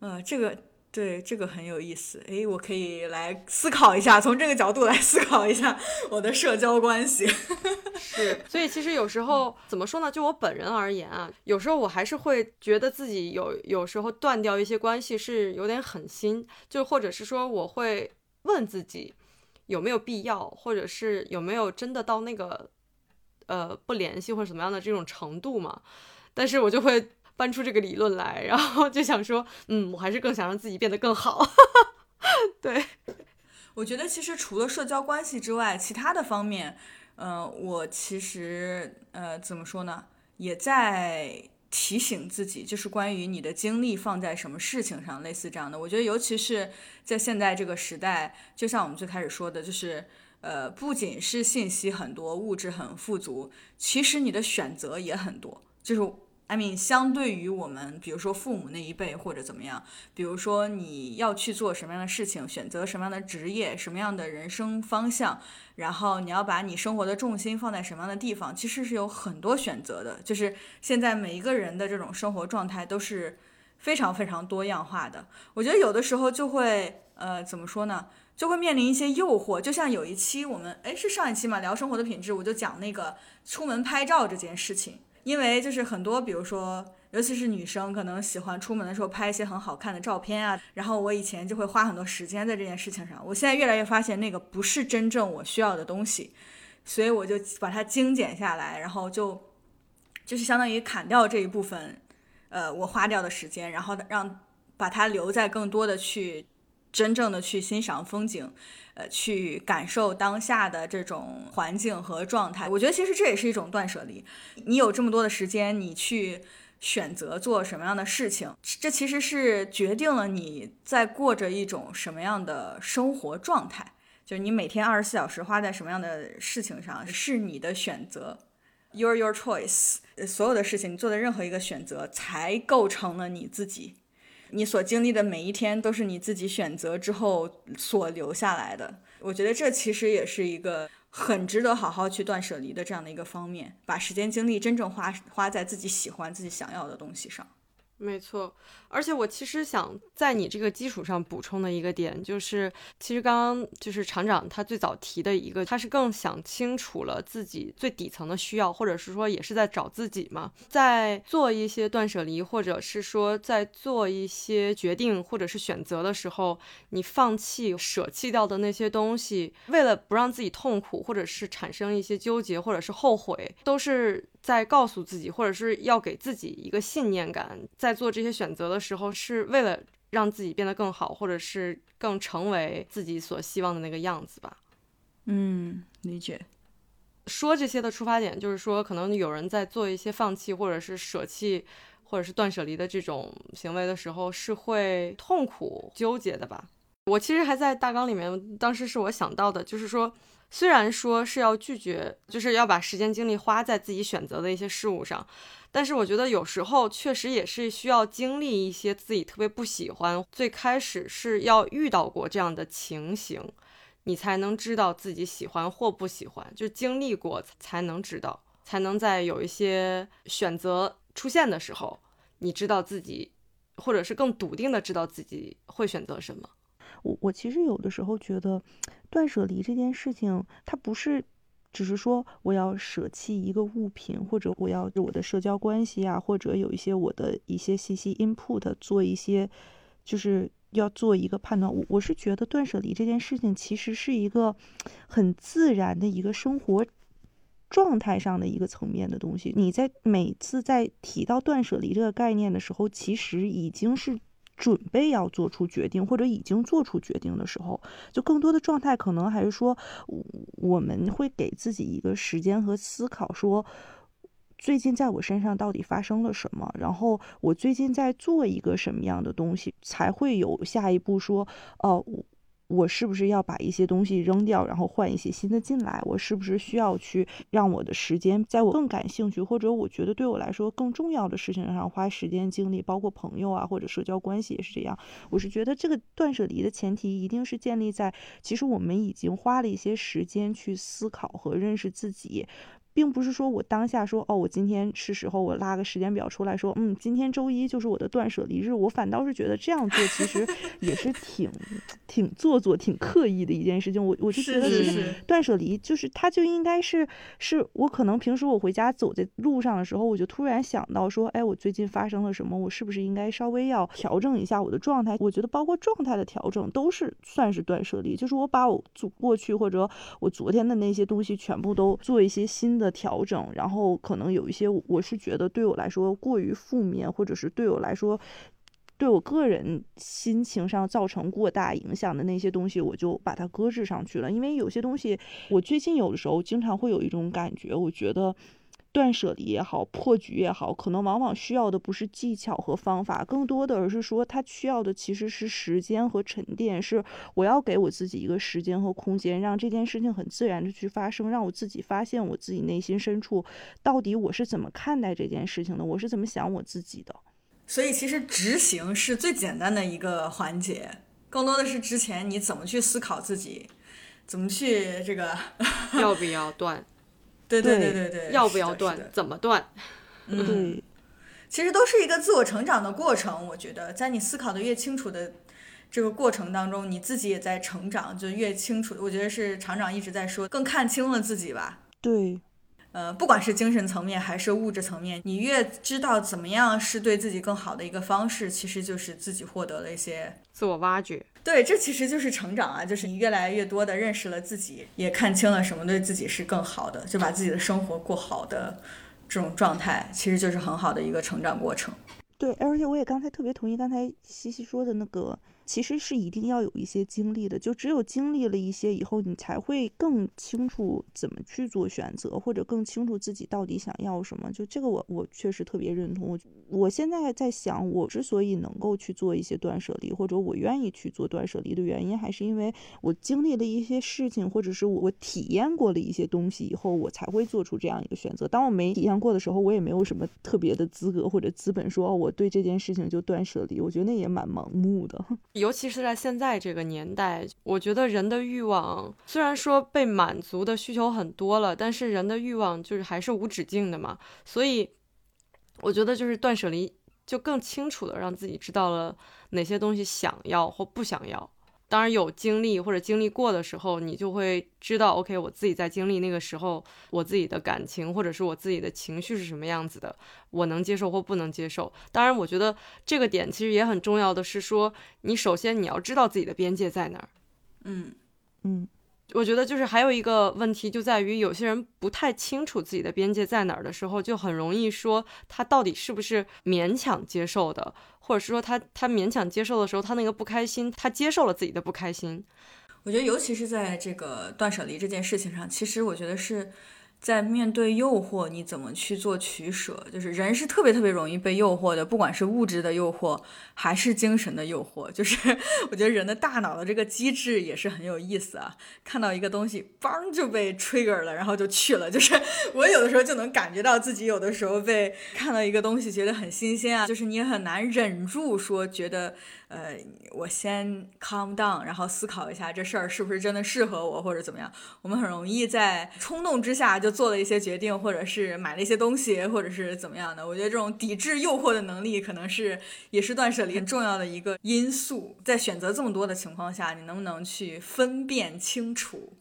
呃，这个对这个很有意思。诶，我可以来思考一下，从这个角度来思考一下我的社交关系。[laughs] 是，所以其实有时候怎么说呢？就我本人而言啊，有时候我还是会觉得自己有有时候断掉一些关系是有点狠心，就或者是说我会问自己。有没有必要，或者是有没有真的到那个，呃，不联系或者什么样的这种程度嘛？但是我就会搬出这个理论来，然后就想说，嗯，我还是更想让自己变得更好。[laughs] 对，我觉得其实除了社交关系之外，其他的方面，嗯，我其实，呃，怎么说呢，也在。提醒自己，就是关于你的精力放在什么事情上，类似这样的。我觉得，尤其是在现在这个时代，就像我们最开始说的，就是呃，不仅是信息很多，物质很富足，其实你的选择也很多，就是。相对于我们，比如说父母那一辈或者怎么样，比如说你要去做什么样的事情，选择什么样的职业，什么样的人生方向，然后你要把你生活的重心放在什么样的地方，其实是有很多选择的。就是现在每一个人的这种生活状态都是非常非常多样化的。我觉得有的时候就会，呃，怎么说呢？就会面临一些诱惑。就像有一期我们，哎，是上一期嘛，聊生活的品质，我就讲那个出门拍照这件事情。因为就是很多，比如说，尤其是女生，可能喜欢出门的时候拍一些很好看的照片啊。然后我以前就会花很多时间在这件事情上。我现在越来越发现，那个不是真正我需要的东西，所以我就把它精简下来，然后就就是相当于砍掉这一部分，呃，我花掉的时间，然后让把它留在更多的去真正的去欣赏风景。呃，去感受当下的这种环境和状态，我觉得其实这也是一种断舍离。你有这么多的时间，你去选择做什么样的事情，这其实是决定了你在过着一种什么样的生活状态。就是你每天二十四小时花在什么样的事情上，是你的选择，your your choice。所有的事情，你做的任何一个选择，才构成了你自己。你所经历的每一天都是你自己选择之后所留下来的。我觉得这其实也是一个很值得好好去断舍离的这样的一个方面，把时间精力真正花花在自己喜欢、自己想要的东西上。没错，而且我其实想在你这个基础上补充的一个点，就是其实刚刚就是厂长他最早提的一个，他是更想清楚了自己最底层的需要，或者是说也是在找自己嘛，在做一些断舍离，或者是说在做一些决定或者是选择的时候，你放弃舍弃掉的那些东西，为了不让自己痛苦，或者是产生一些纠结或者是后悔，都是。在告诉自己，或者是要给自己一个信念感，在做这些选择的时候，是为了让自己变得更好，或者是更成为自己所希望的那个样子吧。嗯，理解。说这些的出发点，就是说，可能有人在做一些放弃，或者是舍弃，或者是断舍离的这种行为的时候，是会痛苦、纠结的吧。我其实还在大纲里面，当时是我想到的，就是说。虽然说是要拒绝，就是要把时间精力花在自己选择的一些事物上，但是我觉得有时候确实也是需要经历一些自己特别不喜欢。最开始是要遇到过这样的情形，你才能知道自己喜欢或不喜欢，就经历过才能知道，才能在有一些选择出现的时候，你知道自己，或者是更笃定的知道自己会选择什么。我我其实有的时候觉得，断舍离这件事情，它不是只是说我要舍弃一个物品，或者我要我的社交关系啊，或者有一些我的一些信息 input 做一些，就是要做一个判断。我我是觉得断舍离这件事情其实是一个很自然的一个生活状态上的一个层面的东西。你在每次在提到断舍离这个概念的时候，其实已经是。准备要做出决定，或者已经做出决定的时候，就更多的状态可能还是说，我们会给自己一个时间和思考，说最近在我身上到底发生了什么，然后我最近在做一个什么样的东西，才会有下一步说，哦。我是不是要把一些东西扔掉，然后换一些新的进来？我是不是需要去让我的时间在我更感兴趣，或者我觉得对我来说更重要的事情上花时间精力？包括朋友啊，或者社交关系也是这样。我是觉得这个断舍离的前提一定是建立在，其实我们已经花了一些时间去思考和认识自己。并不是说我当下说哦，我今天是时候我拉个时间表出来说，嗯，今天周一就是我的断舍离日。我反倒是觉得这样做其实 [laughs] 也是挺挺做作、挺刻意的一件事情。我我就觉得其实断舍离就是它就应该是是我可能平时我回家走在路上的时候，我就突然想到说，哎，我最近发生了什么？我是不是应该稍微要调整一下我的状态？我觉得包括状态的调整都是算是断舍离，就是我把我昨过去或者我昨天的那些东西全部都做一些新的。的调整，然后可能有一些，我是觉得对我来说过于负面，或者是对我来说，对我个人心情上造成过大影响的那些东西，我就把它搁置上去了。因为有些东西，我最近有的时候经常会有一种感觉，我觉得。断舍离也好，破局也好，可能往往需要的不是技巧和方法，更多的而是说，它需要的其实是时间和沉淀。是我要给我自己一个时间和空间，让这件事情很自然的去发生，让我自己发现我自己内心深处到底我是怎么看待这件事情的，我是怎么想我自己的。所以，其实执行是最简单的一个环节，更多的是之前你怎么去思考自己，怎么去这个要不要断。对对对对对，要不要断？怎么断？嗯，其实都是一个自我成长的过程。我觉得，在你思考的越清楚的这个过程当中，你自己也在成长，就越清楚。我觉得是厂长一直在说，更看清了自己吧。对。呃，不管是精神层面还是物质层面，你越知道怎么样是对自己更好的一个方式，其实就是自己获得了一些自我挖掘。对，这其实就是成长啊，就是你越来越多的认识了自己，也看清了什么对自己是更好的，就把自己的生活过好的这种状态，其实就是很好的一个成长过程。对，而且我也刚才特别同意刚才西西说的那个。其实是一定要有一些经历的，就只有经历了一些以后，你才会更清楚怎么去做选择，或者更清楚自己到底想要什么。就这个，我我确实特别认同。我我现在在想，我之所以能够去做一些断舍离，或者我愿意去做断舍离的原因，还是因为我经历了一些事情，或者是我我体验过了一些东西以后，我才会做出这样一个选择。当我没体验过的时候，我也没有什么特别的资格或者资本说，我对这件事情就断舍离。我觉得那也蛮盲目的。尤其是在现在这个年代，我觉得人的欲望虽然说被满足的需求很多了，但是人的欲望就是还是无止境的嘛。所以，我觉得就是断舍离，就更清楚的让自己知道了哪些东西想要或不想要。当然有经历或者经历过的时候，你就会知道，OK，我自己在经历那个时候，我自己的感情或者是我自己的情绪是什么样子的，我能接受或不能接受。当然，我觉得这个点其实也很重要的是说，你首先你要知道自己的边界在哪儿。嗯嗯。我觉得就是还有一个问题，就在于有些人不太清楚自己的边界在哪儿的时候，就很容易说他到底是不是勉强接受的，或者是说他他勉强接受的时候，他那个不开心，他接受了自己的不开心。我觉得尤其是在这个断舍离这件事情上，其实我觉得是在面对诱惑，你怎么去做取舍？就是人是特别特别容易被诱惑的，不管是物质的诱惑还是精神的诱惑。就是 [laughs] 我觉得人的大脑的这个机制也是很有意思啊。看到一个东西，嘣就被 trigger 了，然后就去了。就是 [laughs] 我有的时候就能感觉到自己有的时候被看到一个东西觉得很新鲜啊，就是你很难忍住说觉得。呃，我先 calm down，然后思考一下这事儿是不是真的适合我，或者怎么样。我们很容易在冲动之下就做了一些决定，或者是买了一些东西，或者是怎么样的。我觉得这种抵制诱惑的能力，可能是也是断舍离很重要的一个因素。在选择这么多的情况下，你能不能去分辨清楚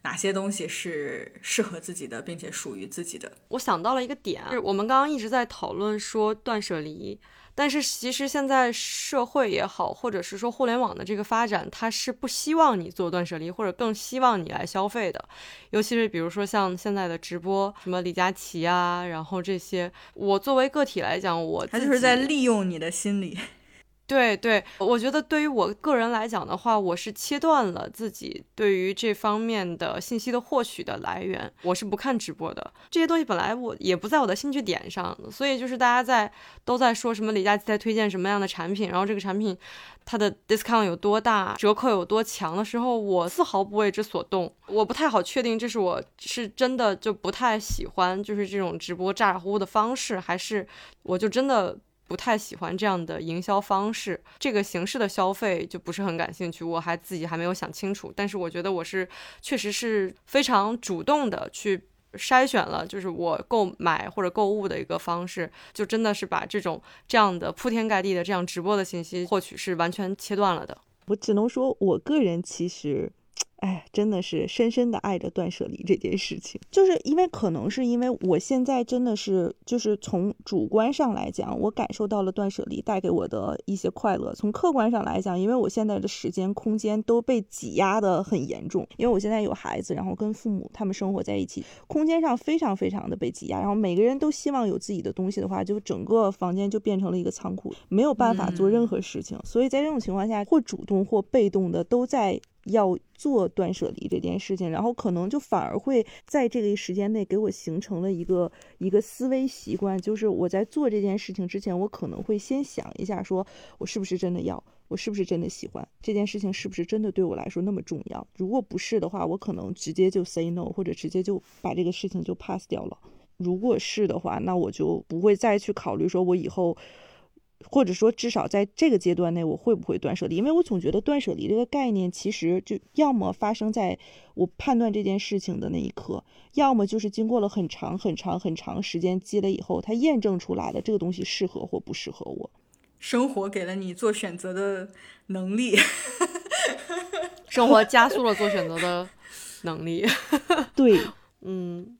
哪些东西是适合自己的，并且属于自己的？我想到了一个点，就是我们刚刚一直在讨论说断舍离。但是其实现在社会也好，或者是说互联网的这个发展，它是不希望你做断舍离，或者更希望你来消费的。尤其是比如说像现在的直播，什么李佳琦啊，然后这些，我作为个体来讲，我他就是在利用你的心理。对对，我觉得对于我个人来讲的话，我是切断了自己对于这方面的信息的获取的来源，我是不看直播的。这些东西本来我也不在我的兴趣点上，所以就是大家在都在说什么李佳琦在推荐什么样的产品，然后这个产品它的 discount 有多大，折扣有多强的时候，我丝毫不为之所动。我不太好确定这是我是真的就不太喜欢，就是这种直播咋咋呼呼的方式，还是我就真的。不太喜欢这样的营销方式，这个形式的消费就不是很感兴趣。我还自己还没有想清楚，但是我觉得我是确实是非常主动的去筛选了，就是我购买或者购物的一个方式，就真的是把这种这样的铺天盖地的这样直播的信息获取是完全切断了的。我只能说，我个人其实。哎，真的是深深的爱着断舍离这件事情，就是因为可能是因为我现在真的是就是从主观上来讲，我感受到了断舍离带给我的一些快乐。从客观上来讲，因为我现在的时间空间都被挤压的很严重，因为我现在有孩子，然后跟父母他们生活在一起，空间上非常非常的被挤压。然后每个人都希望有自己的东西的话，就整个房间就变成了一个仓库，没有办法做任何事情。所以在这种情况下，或主动或被动的都在。要做断舍离这件事情，然后可能就反而会在这个时间内给我形成了一个一个思维习惯，就是我在做这件事情之前，我可能会先想一下，说我是不是真的要，我是不是真的喜欢这件事情，是不是真的对我来说那么重要？如果不是的话，我可能直接就 say no，或者直接就把这个事情就 pass 掉了。如果是的话，那我就不会再去考虑说我以后。或者说，至少在这个阶段内，我会不会断舍离？因为我总觉得断舍离这个概念，其实就要么发生在我判断这件事情的那一刻，要么就是经过了很长、很长、很长时间积累以后，它验证出来了这个东西适合或不适合我。生活给了你做选择的能力，生活加速了做选择的能力。[laughs] 对，嗯。